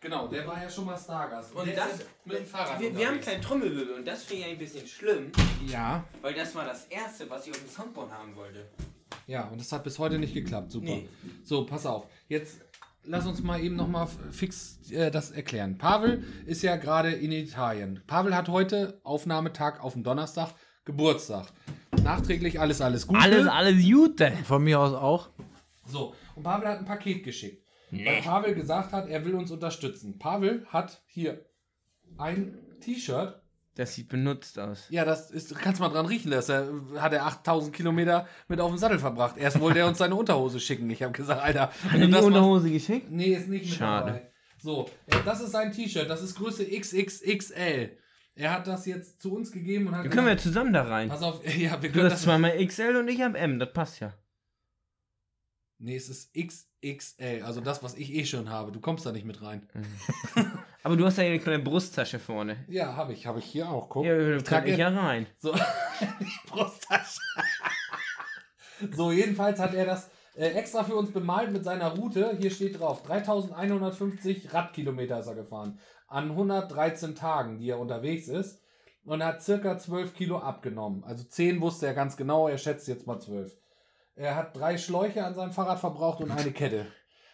Genau, der war ja schon mal Stargast. Und der das, mit dem Fahrrad wir, wir haben keinen Trommelwirbel und das finde ich ein bisschen schlimm, Ja, weil das war das erste, was ich auf dem Soundboard haben wollte. ja, und das hat bis heute nicht geklappt. Super. Nee. So, pass auf. Jetzt lass uns mal eben nochmal fix äh, das erklären. Pavel ist ja gerade in Italien. Pavel hat heute, Aufnahmetag auf dem Donnerstag, Geburtstag. Nachträglich alles, alles Gute. alles Jute. Von mir aus auch. So, und Pavel hat ein Paket geschickt. Weil Pavel gesagt hat, er will uns unterstützen. Pavel hat hier ein T-Shirt. Das sieht benutzt aus. Ja, das ist, kannst mal dran riechen, dass er, hat er 8000 Kilometer mit auf dem Sattel verbracht. Erst wollte er uns seine Unterhose schicken. Ich habe gesagt, Alter, Hat er du die das machst- Unterhose geschickt? Nee, ist nicht mit Schade. dabei. So, äh, das ist sein T-Shirt. Das ist Größe XXXL. Er hat das jetzt zu uns gegeben und hat Dann können wir gesagt, zusammen da rein. pass auf, ja, wir Du können hast das. zweimal XL und ich hab M, das passt ja. Nee, es ist XXL, also das, was ich eh schon habe. Du kommst da nicht mit rein. Aber du hast ja eine kleine Brusttasche vorne. Ja, habe ich, habe ich hier auch. Guck. Ja, ich trage ich ja rein. So, Brusttasche. so, jedenfalls hat er das äh, extra für uns bemalt mit seiner Route. Hier steht drauf: 3150 Radkilometer ist er gefahren. An 113 Tagen, die er unterwegs ist. Und er hat circa 12 Kilo abgenommen. Also 10 wusste er ganz genau, er schätzt jetzt mal 12. Er hat drei Schläuche an seinem Fahrrad verbraucht und eine Kette.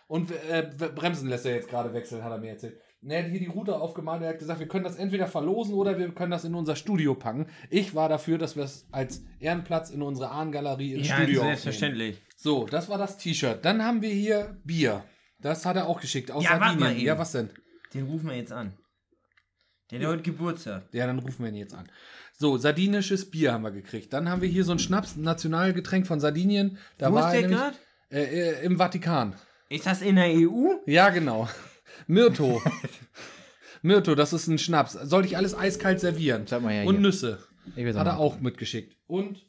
Und äh, Bremsen lässt er jetzt gerade wechseln, hat er mir erzählt. Und Er hat hier die Route aufgemalt und er hat gesagt, wir können das entweder verlosen oder wir können das in unser Studio packen. Ich war dafür, dass wir es als Ehrenplatz in unsere Ahnengalerie ins Ja, Studio aufnehmen. selbstverständlich. So, das war das T-Shirt. Dann haben wir hier Bier. Das hat er auch geschickt aus Ja, Sardinien. mal eben. Ja, was denn? Den rufen wir jetzt an. Der hat heute Geburtstag. Ja, dann rufen wir ihn jetzt an. So, sardinisches Bier haben wir gekriegt. Dann haben wir hier so ein Schnaps, ein Nationalgetränk von Sardinien. Da Wo war ist er der gerade? äh, äh, im Vatikan. Ist das in der EU? Ja, genau. Myrto. Myrto, das ist ein Schnaps. Soll ich alles eiskalt servieren? Sag mal her Und hier. Nüsse. Hat er auch. mitgeschickt. Und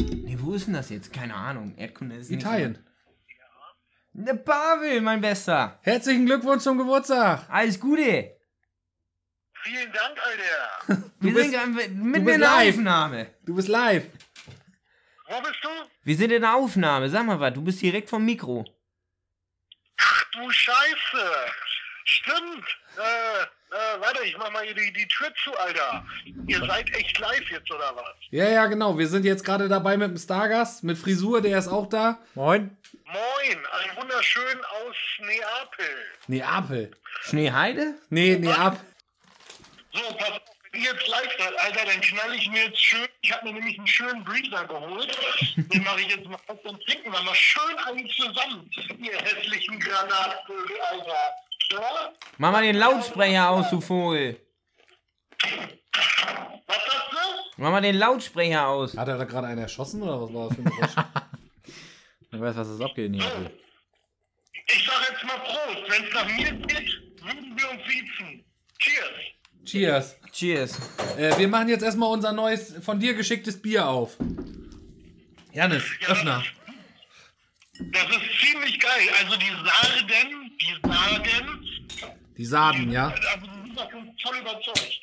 Nee, wo ist denn das jetzt? Keine Ahnung. Erdkunde ist nicht Italien. so- Der Pavel, mein Bester. Herzlichen Glückwunsch zum Geburtstag. Alles Gute. Vielen Dank, Alter. Wir bist- sind mit du in bist der live. Aufnahme. Du bist live. Wo bist du? Wir sind in der Aufnahme. Sag mal was, du bist direkt vom Mikro. Ach du Scheiße. Stimmt. Äh, äh, warte, ich mach mal hier die, die Tür zu, Alter. Ihr seid echt live jetzt, oder was? Ja, ja, genau. Wir sind jetzt gerade dabei mit dem Stargast, mit Frisur, der ist auch da. Moin. Moin, ein wunderschön aus Neapel. Neapel. Schneeheide? Nee, Neapel. So, pass auf, wenn ihr jetzt live seid, Alter, dann knall ich mir jetzt schön. Ich habe mir nämlich einen schönen Breezer geholt. Den mache ich jetzt mal auf und trinken wir mal schön einen zusammen. Ihr hässlichen Granatvögel, Alter. Ja? Mach mal den Lautsprecher aus, du Vogel. Was sagst du? Mach mal den Lautsprecher aus. Hat er da gerade einen erschossen oder was war das für ein Geräusch? Ich weiß, was das abgeht in Neapel. Ich sag jetzt mal Prost. Wenn es nach mir geht, würden wir uns siezen. Cheers. Cheers. Cheers. Äh, wir machen jetzt erstmal unser neues, von dir geschicktes Bier auf. Janis, Öffner. Das ist ziemlich geil. Also die Sarden, die Sarden, Die Saden, ja? also die sind davon voll überzeugt.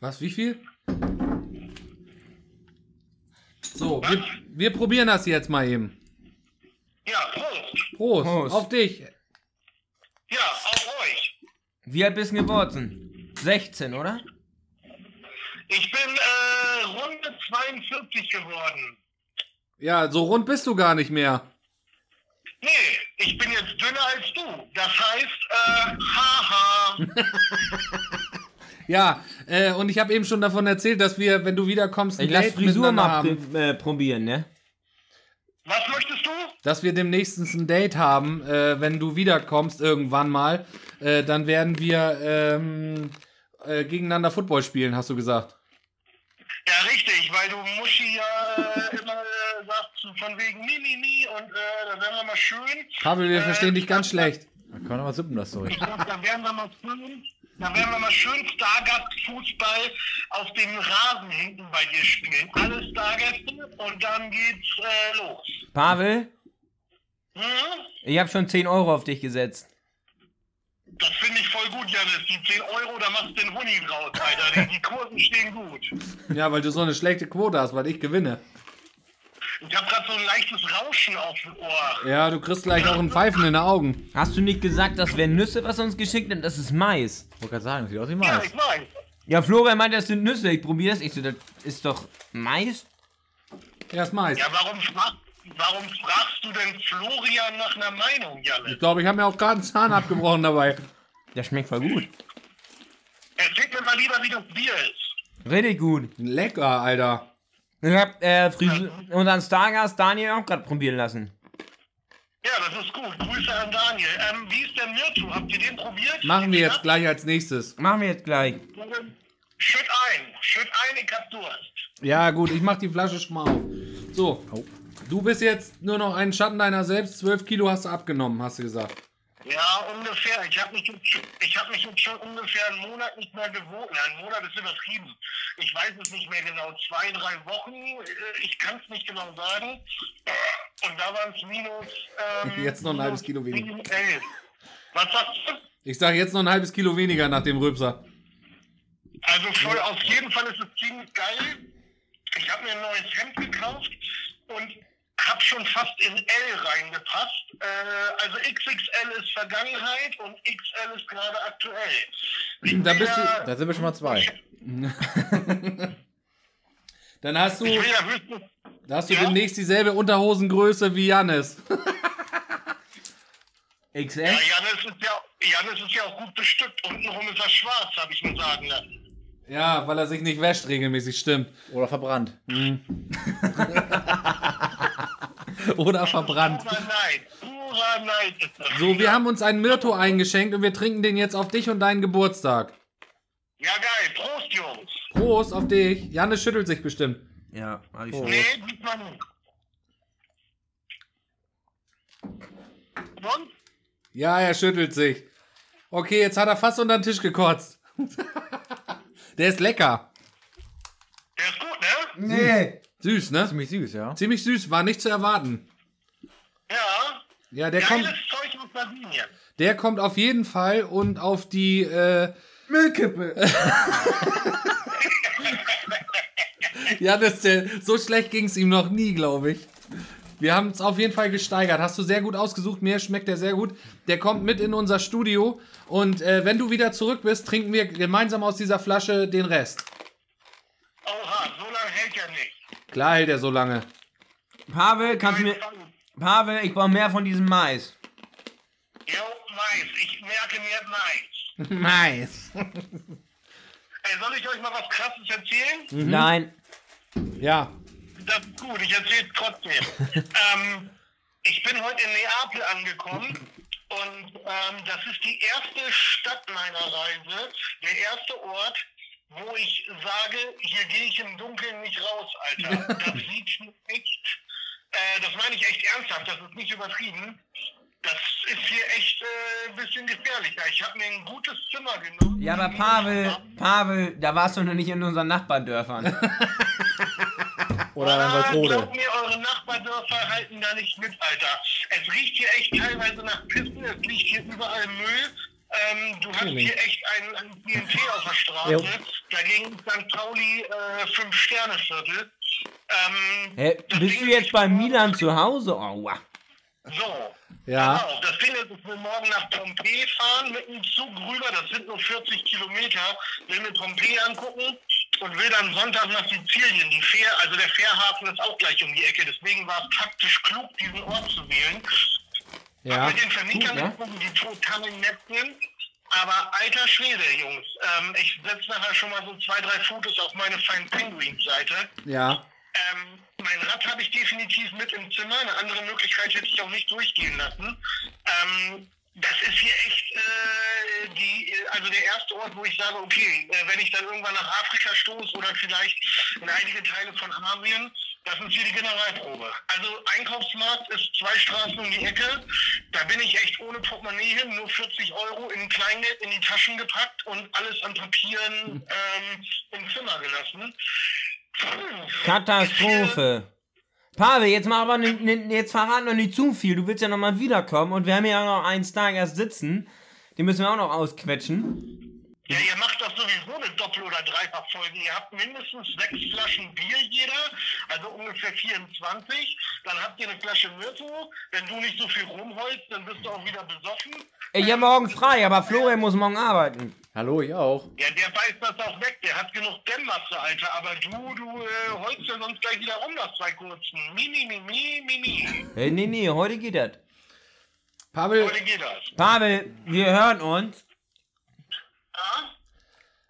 Was, wie viel? So, wir, wir probieren das jetzt mal eben. Ja, Prost. Prost, Prost. auf dich. Ja, auf euch. Wie alt bist du geworden? 16, oder? Ich bin äh, Runde 42 geworden. Ja, so rund bist du gar nicht mehr. Nee, ich bin jetzt dünner als du. Das heißt, äh, haha. Ja, äh, und ich habe eben schon davon erzählt, dass wir, wenn du wiederkommst, ein Ich lass Date Frisur mal haben. pr äh, probieren, ne? Was möchtest du? Dass wir demnächst ein Date haben, äh, wenn du wiederkommst irgendwann mal. Äh, dann werden wir ähm, äh, gegeneinander Football spielen, hast du gesagt. Ja, richtig, weil du Muschi ja äh, immer äh, sagst, von wegen mi, mi, mi und äh, da werden wir mal schön. Pavel, wir Äh, verstehen dich ganz schlecht. Da kann man aber sippen das Zeug. Da werden wir mal schön, da werden wir mal schön Stargast-Fußball auf dem Rasen hinten bei dir spielen. Alle Stargäste und dann geht's äh, los. Pavel, Hm? ich habe schon 10 Euro auf dich gesetzt. Das finde ich voll gut, Janis. Die 10 Euro, da machst du den Huni draus, Alter. Die, die Kursen stehen gut. Ja, weil du so eine schlechte Quote hast, weil ich gewinne. Ich habe gerade so ein leichtes Rauschen auf dem Ohr. Ja, du kriegst gleich auch ein Pfeifen in den Augen. Hast du nicht gesagt, das wären Nüsse, was er uns geschickt hat? Das ist Mais. Ich wollte gerade sagen, sieht aus wie Ja, Mais. ich weiß. Ja, Florian meinte, das sind Nüsse. Ich probiere das. Ich so, das ist doch Mais? Ja, ist Mais. Ja, warum, warum fragst du denn Florian nach einer Meinung, Janis? Ich glaube, ich habe mir auch gerade einen Zahn abgebrochen dabei. Das schmeckt voll gut. Erzähl mir mal lieber, wie das Bier ist. Richtig gut. Lecker, Alter. Ich hab äh, Frisur unseren Stargast Daniel auch gerade probieren lassen. Ja, das ist gut. Grüße an Daniel. Ähm, wie ist der Mirtu? Habt ihr den probiert? Machen wir jetzt gleich als nächstes. Machen wir jetzt gleich. Schütt ein. Schütt ein, ich hab Durst. Ja, gut, ich mach die Flasche schon mal auf. So, du bist jetzt nur noch ein Schatten deiner selbst. 12 Kilo hast du abgenommen, hast du gesagt. Ja, ungefähr. Ich habe mich, ich hab mich jetzt schon ungefähr einen Monat nicht mehr gewogen. Ein Monat ist übertrieben. Ich weiß es nicht mehr genau. Zwei, drei Wochen. äh, Ich kann es nicht genau sagen. Und da waren es minus. Ähm, Jetzt noch ein halbes Kilo weniger. Was sagst du? Ich sage jetzt noch ein halbes Kilo weniger nach dem Rülpser. Also voll, auf jeden Fall ist es ziemlich geil. Ich habe mir ein neues Hemd gekauft und habe schon fast in L reingepasst. Äh, also XXL ist Vergangenheit und XL ist gerade aktuell. Ich Da bist du- Da sind wir schon mal zwei. Dann hast du, ja höchstens. da hast du Ja? demnächst dieselbe Unterhosengröße wie Jannis. XS? Ja, Janis ist ja, Janis ist ja auch gut bestückt. Untenrum ist er schwarz, habe ich mir sagen lassen. Ja, weil er sich nicht wäscht regelmäßig, stimmt. Oder verbrannt. Oder verbrannt. Purer Neid. Purer Neid ist das. So, wir haben uns einen Myrto eingeschenkt und wir trinken den jetzt auf dich und deinen Geburtstag. Ja, geil. Prost, Jungs. Prost auf dich. Jannis schüttelt sich bestimmt. Ja, hab ich schon. Nee, diesmal nicht. Und? Ja, er schüttelt sich. Okay, jetzt hat er fast unter den Tisch gekotzt. Der ist lecker. Der ist gut, ne? Nee. Süß, ne? Ziemlich süß, ja. Ziemlich süß, war nicht zu erwarten. Ja. Ja, der Geiles kommt, Zeug aus Sardinien. der kommt auf jeden Fall und auf die, äh, Müllkippe. ja, das, der, so schlecht ging es ihm noch nie, glaube ich. Wir haben es auf jeden Fall gesteigert. Hast du sehr gut ausgesucht. Mir schmeckt der sehr gut. Der kommt mit in unser Studio. Und äh, wenn du wieder zurück bist, trinken wir gemeinsam aus dieser Flasche den Rest. Oha, so lange hält er nicht. Klar hält er so lange. Pavel, kannst du mir. Pavel, ich brauche mehr von diesem Mais. Jo, Mais. Ich merke mir Mais. Nice. Ey, soll ich euch mal was Krasses erzählen? Nein. Ja. Das ist gut, ich erzähle es trotzdem. ähm, ich bin heute in Neapel angekommen und ähm, das ist die erste Stadt meiner Reise, der erste Ort, wo ich sage, hier gehe ich im Dunkeln nicht raus, Alter. Das sieht schon echt, äh, das meine ich echt ernsthaft, das ist nicht übertrieben. Das ist hier echt äh, ein bisschen gefährlicher. Ich habe mir ein gutes Zimmer genommen. Ja, aber Pavel, Pavel, da warst du noch nicht in unseren Nachbardörfern. Oder Ah. Glaubt mir, eure Nachbardörfer halten da nicht mit, Alter. Es riecht hier echt teilweise nach Pissen, es liegt hier überall Müll. Ähm, du hast hier echt ein, ein TNT auf der Straße. Jo. Dagegen ist St. Pauli äh, Fünf-Sterne-Viertel. Ähm, das bist du jetzt bei Milan zu Hause? Aua. So. Ja. Genau, das Ding ist, ich will morgen nach Pompeji fahren mit dem Zug rüber, das sind nur 40 Kilometer, will mir Pompeji angucken und will dann Sonntag nach Sizilien. Die Fähr, also der Fährhafen ist auch gleich um die Ecke, deswegen war es taktisch klug, diesen Ort zu wählen. Ja. Mit den Vermietern Gut, ne? die total nett sind. Aber alter Schwede, Jungs, ähm, ich setze nachher schon mal so zwei, drei Fotos auf meine Fine Penguins Seite. Ja. Ähm, mein Rad habe ich definitiv mit im Zimmer. Eine andere Möglichkeit hätte ich auch nicht durchgehen lassen. Ähm, das ist hier echt äh, die, also der erste Ort, wo ich sage, okay, äh, wenn ich dann irgendwann nach Afrika stoße oder vielleicht in einige Teile von Asien, das ist hier die Generalprobe. Also Einkaufsmarkt ist zwei Straßen um die Ecke. Da bin ich echt ohne Portemonnaie hin, nur 40 Euro in Kleingeld in die Taschen gepackt und alles an Papieren ähm, im Zimmer gelassen. Katastrophe. Pavel, jetzt mal aber ni- ni- jetzt verrat noch nicht zu viel. Du willst ja noch mal wiederkommen und wir haben ja noch einen Star erst sitzen. Den müssen wir auch noch ausquetschen. Ja, ihr macht doch sowieso eine Doppel- oder Dreifachfolge. Ihr habt mindestens sechs Flaschen Bier jeder, also ungefähr 24. Dann habt ihr eine Flasche Myrto. Wenn du nicht so viel rumholst, dann bist du auch wieder besoffen. Ich hab morgen frei, aber Florian muss morgen arbeiten. Hallo, ich auch. Ja, der beißt das auch weg. Der hat genug Dämmmasse, Alter. Aber du, du äh, holst ja sonst gleich wieder rum nach zwei kurzen. Mi, mi, mi, mi, mi, mi. Hey, nee, nee, heute geht das. Pavel, Heute geht das. Pavel, wir hören uns. Ja?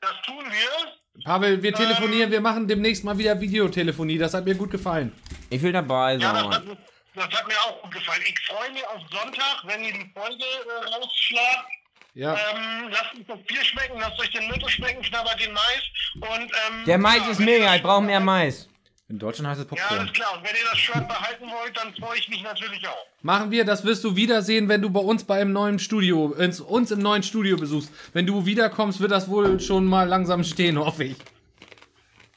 Das tun wir. Pavel, wir telefonieren, wir machen demnächst mal wieder Videotelefonie. Das hat mir gut gefallen. Ich will dabei Ja, das hat, sein. das hat mir auch gut gefallen. Ich freue mich auf Sonntag, wenn ihr die Folge äh, rausschlagt. Ja. Ähm, lasst uns das Bier schmecken, lasst euch den Mittel schmecken, knabbert den Mais. Und, ähm, Der Mais ja, ist mega, ich brauche mehr Mais. In Deutschland heißt es Ja, Popcorn. alles klar. Und wenn ihr das Shirt behalten wollt, dann freue ich mich natürlich auch. Machen wir, das wirst du wiedersehen, wenn du bei uns beim neuen Studio, ins, uns im neuen Studio besuchst. Wenn du wiederkommst, wird das wohl schon mal langsam stehen, hoffe ich.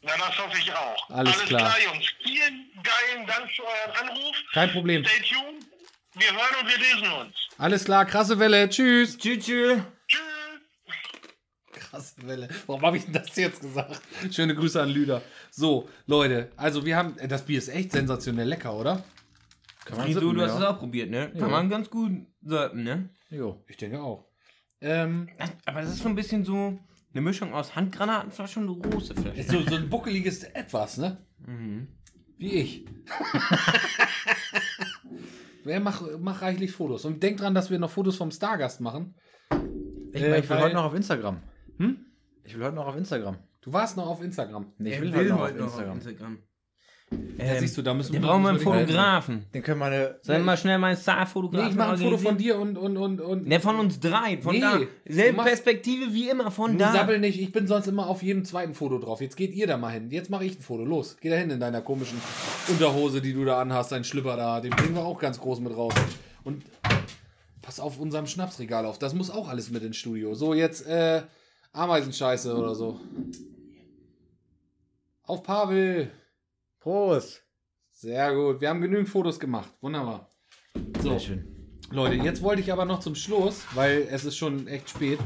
Ja, das hoffe ich auch. Alles klar. Jungs. Vielen geilen Dank für euren Anruf. Kein Problem. Stay tuned. Wir hören und wir lesen uns. Alles klar, krasse Welle. Tschüss. Tschüss, tschüss. Krasse Welle. Warum habe ich denn das jetzt gesagt? Schöne Grüße an Lüder. So, Leute, also wir haben, das Bier ist echt sensationell lecker, oder? Kann man sippen, du hast ja. es auch probiert, ne? Kann Ja. man ganz gut surfen, ne? Jo. Ich denke auch. Ähm, Aber das ist so ein bisschen so eine Mischung aus Handgranatenflasche und große Flasche. so, so ein buckeliges Etwas, ne? Mhm. Wie ich. Wer mach, mach reichlich Fotos. Und denk dran, dass wir noch Fotos vom Stargast machen. Ich, Äh, mein, ich will heute noch auf Instagram. Hm? Ich will heute noch auf Instagram. Du warst noch auf Instagram. Nee, ich will, will heute noch heute auf Instagram. Instagram. Ja, Ähm, siehst du, da müssen wir brauchen wir einen wir Fotografen. Den können meine. Sollen wir mal schnell mal einen Nee, Star-Fotografen ich mache ein Foto von dir und, und, und, und. Ne, von uns drei. Von Nee, da. Selbe Perspektive wie immer. Von da. sabbel nicht, ich bin sonst immer auf jedem zweiten Foto drauf. Jetzt geht ihr da mal hin. Jetzt mache ich ein Foto. Los, geh da hin in deiner komischen Unterhose, die du da anhast, dein Schlipper da. Den bringen wir auch ganz groß mit raus. Und pass auf unserem Schnapsregal auf. Das muss auch alles mit ins Studio. So, jetzt äh, Ameisenscheiße oder so. Auf Pavel. Prost. Sehr gut. Wir haben genügend Fotos gemacht. Wunderbar. So. Sehr schön. Leute, jetzt wollte ich aber noch zum Schluss, weil es ist schon echt spät.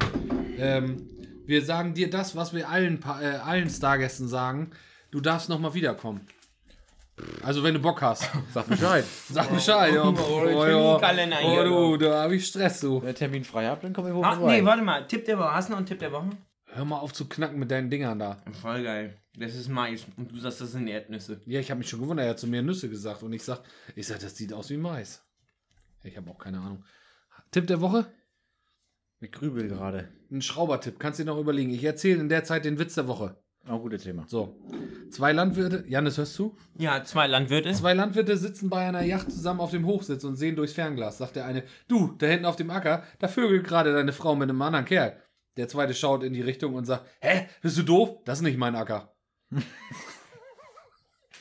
Ähm, wir sagen dir das, was wir allen, Pa- äh, allen Stargästen sagen. Du darfst noch mal wiederkommen. Also wenn du Bock hast. Sag Bescheid. Sag Bescheid. ja. oh, Oh, ja. hier. oh du, da habe ich Stress, du. Wenn ihr Termin frei habt, dann komme ich hoch vorbei. nee, warte mal. Tipp der Woche. Hast du noch einen Tipp der Woche? Hör mal auf zu knacken mit deinen Dingern da. Voll geil. Das ist Mais. Und du sagst, das sind Erdnüsse. Ja, ich habe mich schon gewundert, er hat zu mir Nüsse gesagt und ich sag, ich sag, das sieht aus wie Mais. Ich habe auch keine Ahnung. Tipp der Woche? Ich grübel gerade. Ein Schraubertipp, kannst du dir noch überlegen. Ich erzähle in der Zeit den Witz der Woche. Auch gutes Thema. So, zwei Landwirte, Janis, hörst du? Ja, zwei Landwirte. Zwei Landwirte sitzen bei einer Yacht zusammen auf dem Hochsitz und sehen durchs Fernglas. Sagt der eine, du, da hinten auf dem Acker, da vögelt gerade deine Frau mit einem anderen Kerl. Der zweite schaut in die Richtung und sagt, hä, bist du doof? Das ist nicht mein Acker.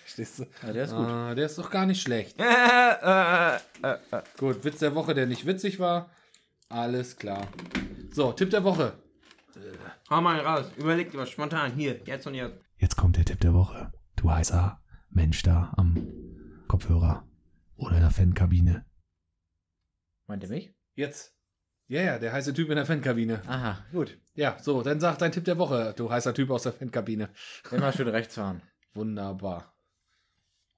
Verstehst du? Ja, der ist gut. Ah, der ist doch gar nicht schlecht. äh, äh, äh. Gut, Witz der Woche, der nicht witzig war. Alles klar. So, Tipp der Woche. Hau mal raus. Überleg dir was spontan. Hier, jetzt und jetzt. Jetzt kommt der Tipp der Woche. Du heißer Mensch da am Kopfhörer oder in der Fankabine. Meint ihr mich? Jetzt. Ja, ja, der heiße Typ in der Fankabine. Aha, gut. Ja, so, dann sag dein Tipp der Woche, du heißer Typ aus der Fankabine. Immer schön rechts fahren. Wunderbar.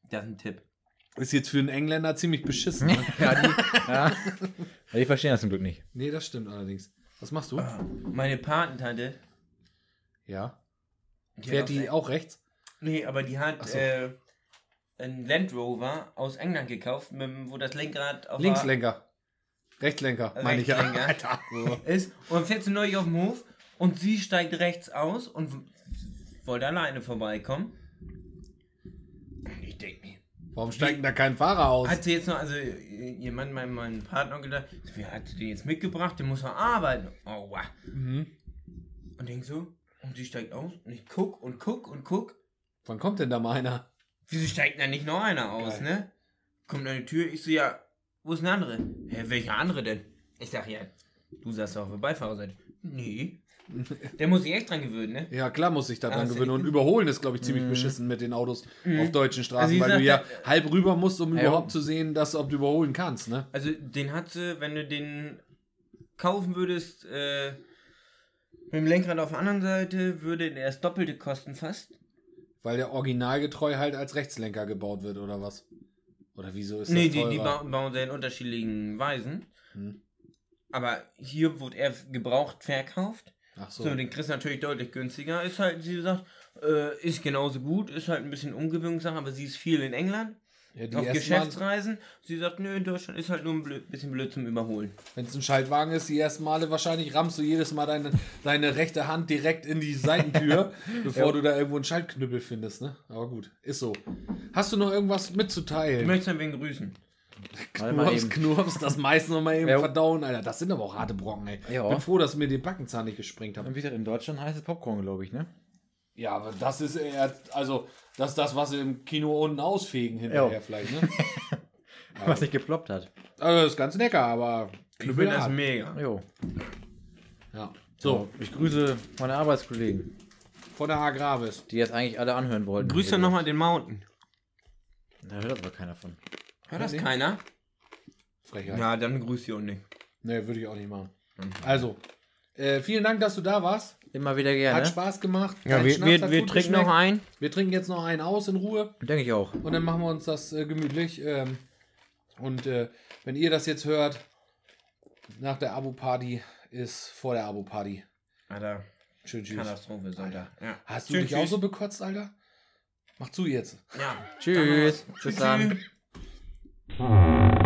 Das ist ein Tipp. Ist jetzt für einen Engländer ziemlich beschissen. Ne? ja, die, ja. die verstehen das zum Glück nicht. nee, das stimmt allerdings. Was machst du? Meine Patentante. Ja. die Fährt die auch- rechts? Nee, aber die hat so. äh, einen Land Rover aus England gekauft, mit, wo das Lenkrad auf der- Linkslenker. Rechtslenker, meine ich ja. Alter. Ist. Und dann fährt sie neu auf dem Hof und sie steigt rechts aus und wollte alleine vorbeikommen. Und ich denke mir, Warum steigt denn da kein Fahrer aus? hat sie jetzt noch, also Mann, mein, mein Partner gedacht, wie hat sie den jetzt mitgebracht? Der muss noch arbeiten. Oh, wow. Mhm. Und denk so, und sie steigt aus und ich guck und guck und guck. Wann kommt denn da mal einer? Wieso steigt da nicht noch einer aus, Geil. ne? Kommt an die Tür, ich so, ja, wo ist ein andere? Hä, welcher andere denn? Ich sag, ja, du saßt auf der Beifahrerseite. Nee. Der muss sich echt dran gewöhnen, ne? Ja, klar muss ich da dran Ah, gewöhnen. Und überholen ist, glaube ich, ziemlich beschissen mit den Autos auf deutschen Straßen, Also weil du ja halb rüber musst, um Ja. überhaupt zu sehen, dass ob du überholen kannst, ne? Also den hat sie, wenn du den kaufen würdest, äh, mit dem Lenkrad auf der anderen Seite, würde der das Doppelte kosten fast. Weil der originalgetreu halt als Rechtslenker gebaut wird, oder was? Oder wieso ist nee, das die, die ba bauen sie in unterschiedlichen Weisen. Hm. Aber hier wurde er gebraucht verkauft. Ach so. So, den kriegst du natürlich deutlich günstiger. Ist halt, sie sagt, äh, ist genauso gut, ist halt ein bisschen Umgewöhnungssache, aber sie ist viel in England, ja, die auf Geschäftsreisen. Sie sagt, nö, in Deutschland ist halt nur ein blöd, bisschen blöd zum Überholen. Wenn es ein Schaltwagen ist, die ersten Male wahrscheinlich rammst du jedes Mal deine, deine rechte Hand direkt in die Seitentür, bevor Ja. du da irgendwo einen Schaltknüppel findest, ne? Aber gut, ist so. Hast du noch irgendwas Ich mitzuteilen? möchte ein wenig grüßen. Knurps. Knurps, das meiste noch mal eben Ja. verdauen, Alter. Das sind aber auch harte Brocken, ey. Ja. Bin froh, dass mir den Backenzahn nicht gesprengt haben. Und wie gesagt, in Deutschland heißt es Popcorn, glaube ich, ne? Ja, aber das ist eher, also, das ist das, was sie im Kino unten ausfegen hinterher Ja. vielleicht, ne? Was nicht geploppt hat. Also, das ist ganz lecker, aber das knüppelhart. mega. Jo. Ja. So, ich grüße meine Arbeitskollegen, von der Agravis. die jetzt eigentlich alle anhören wollten. Grüß dann nochmal den Mountain. Da hört aber keiner von. Hört das keiner? Frechheit. Ja, dann grüß ich auch nicht. Nee, würde ich auch nicht machen. Also, äh, vielen Dank, dass du da warst. Immer wieder gerne. Hat Spaß gemacht. Ja, wir, wir, wir trinken noch geschmeckt. ein. Wir trinken jetzt noch einen aus in Ruhe Denke ich auch. und dann machen wir uns das äh, gemütlich. Ähm, und äh, wenn ihr das jetzt hört, nach der Abo-Party ist vor der Abo-Party. Alter, Schön tschüss. Katastrophe, Alter. Ja. Hast du Tschüss, dich auch tschüss. so bekotzt, Alter? Mach zu jetzt. Ja. Tschüss. Bis dann. Hmm.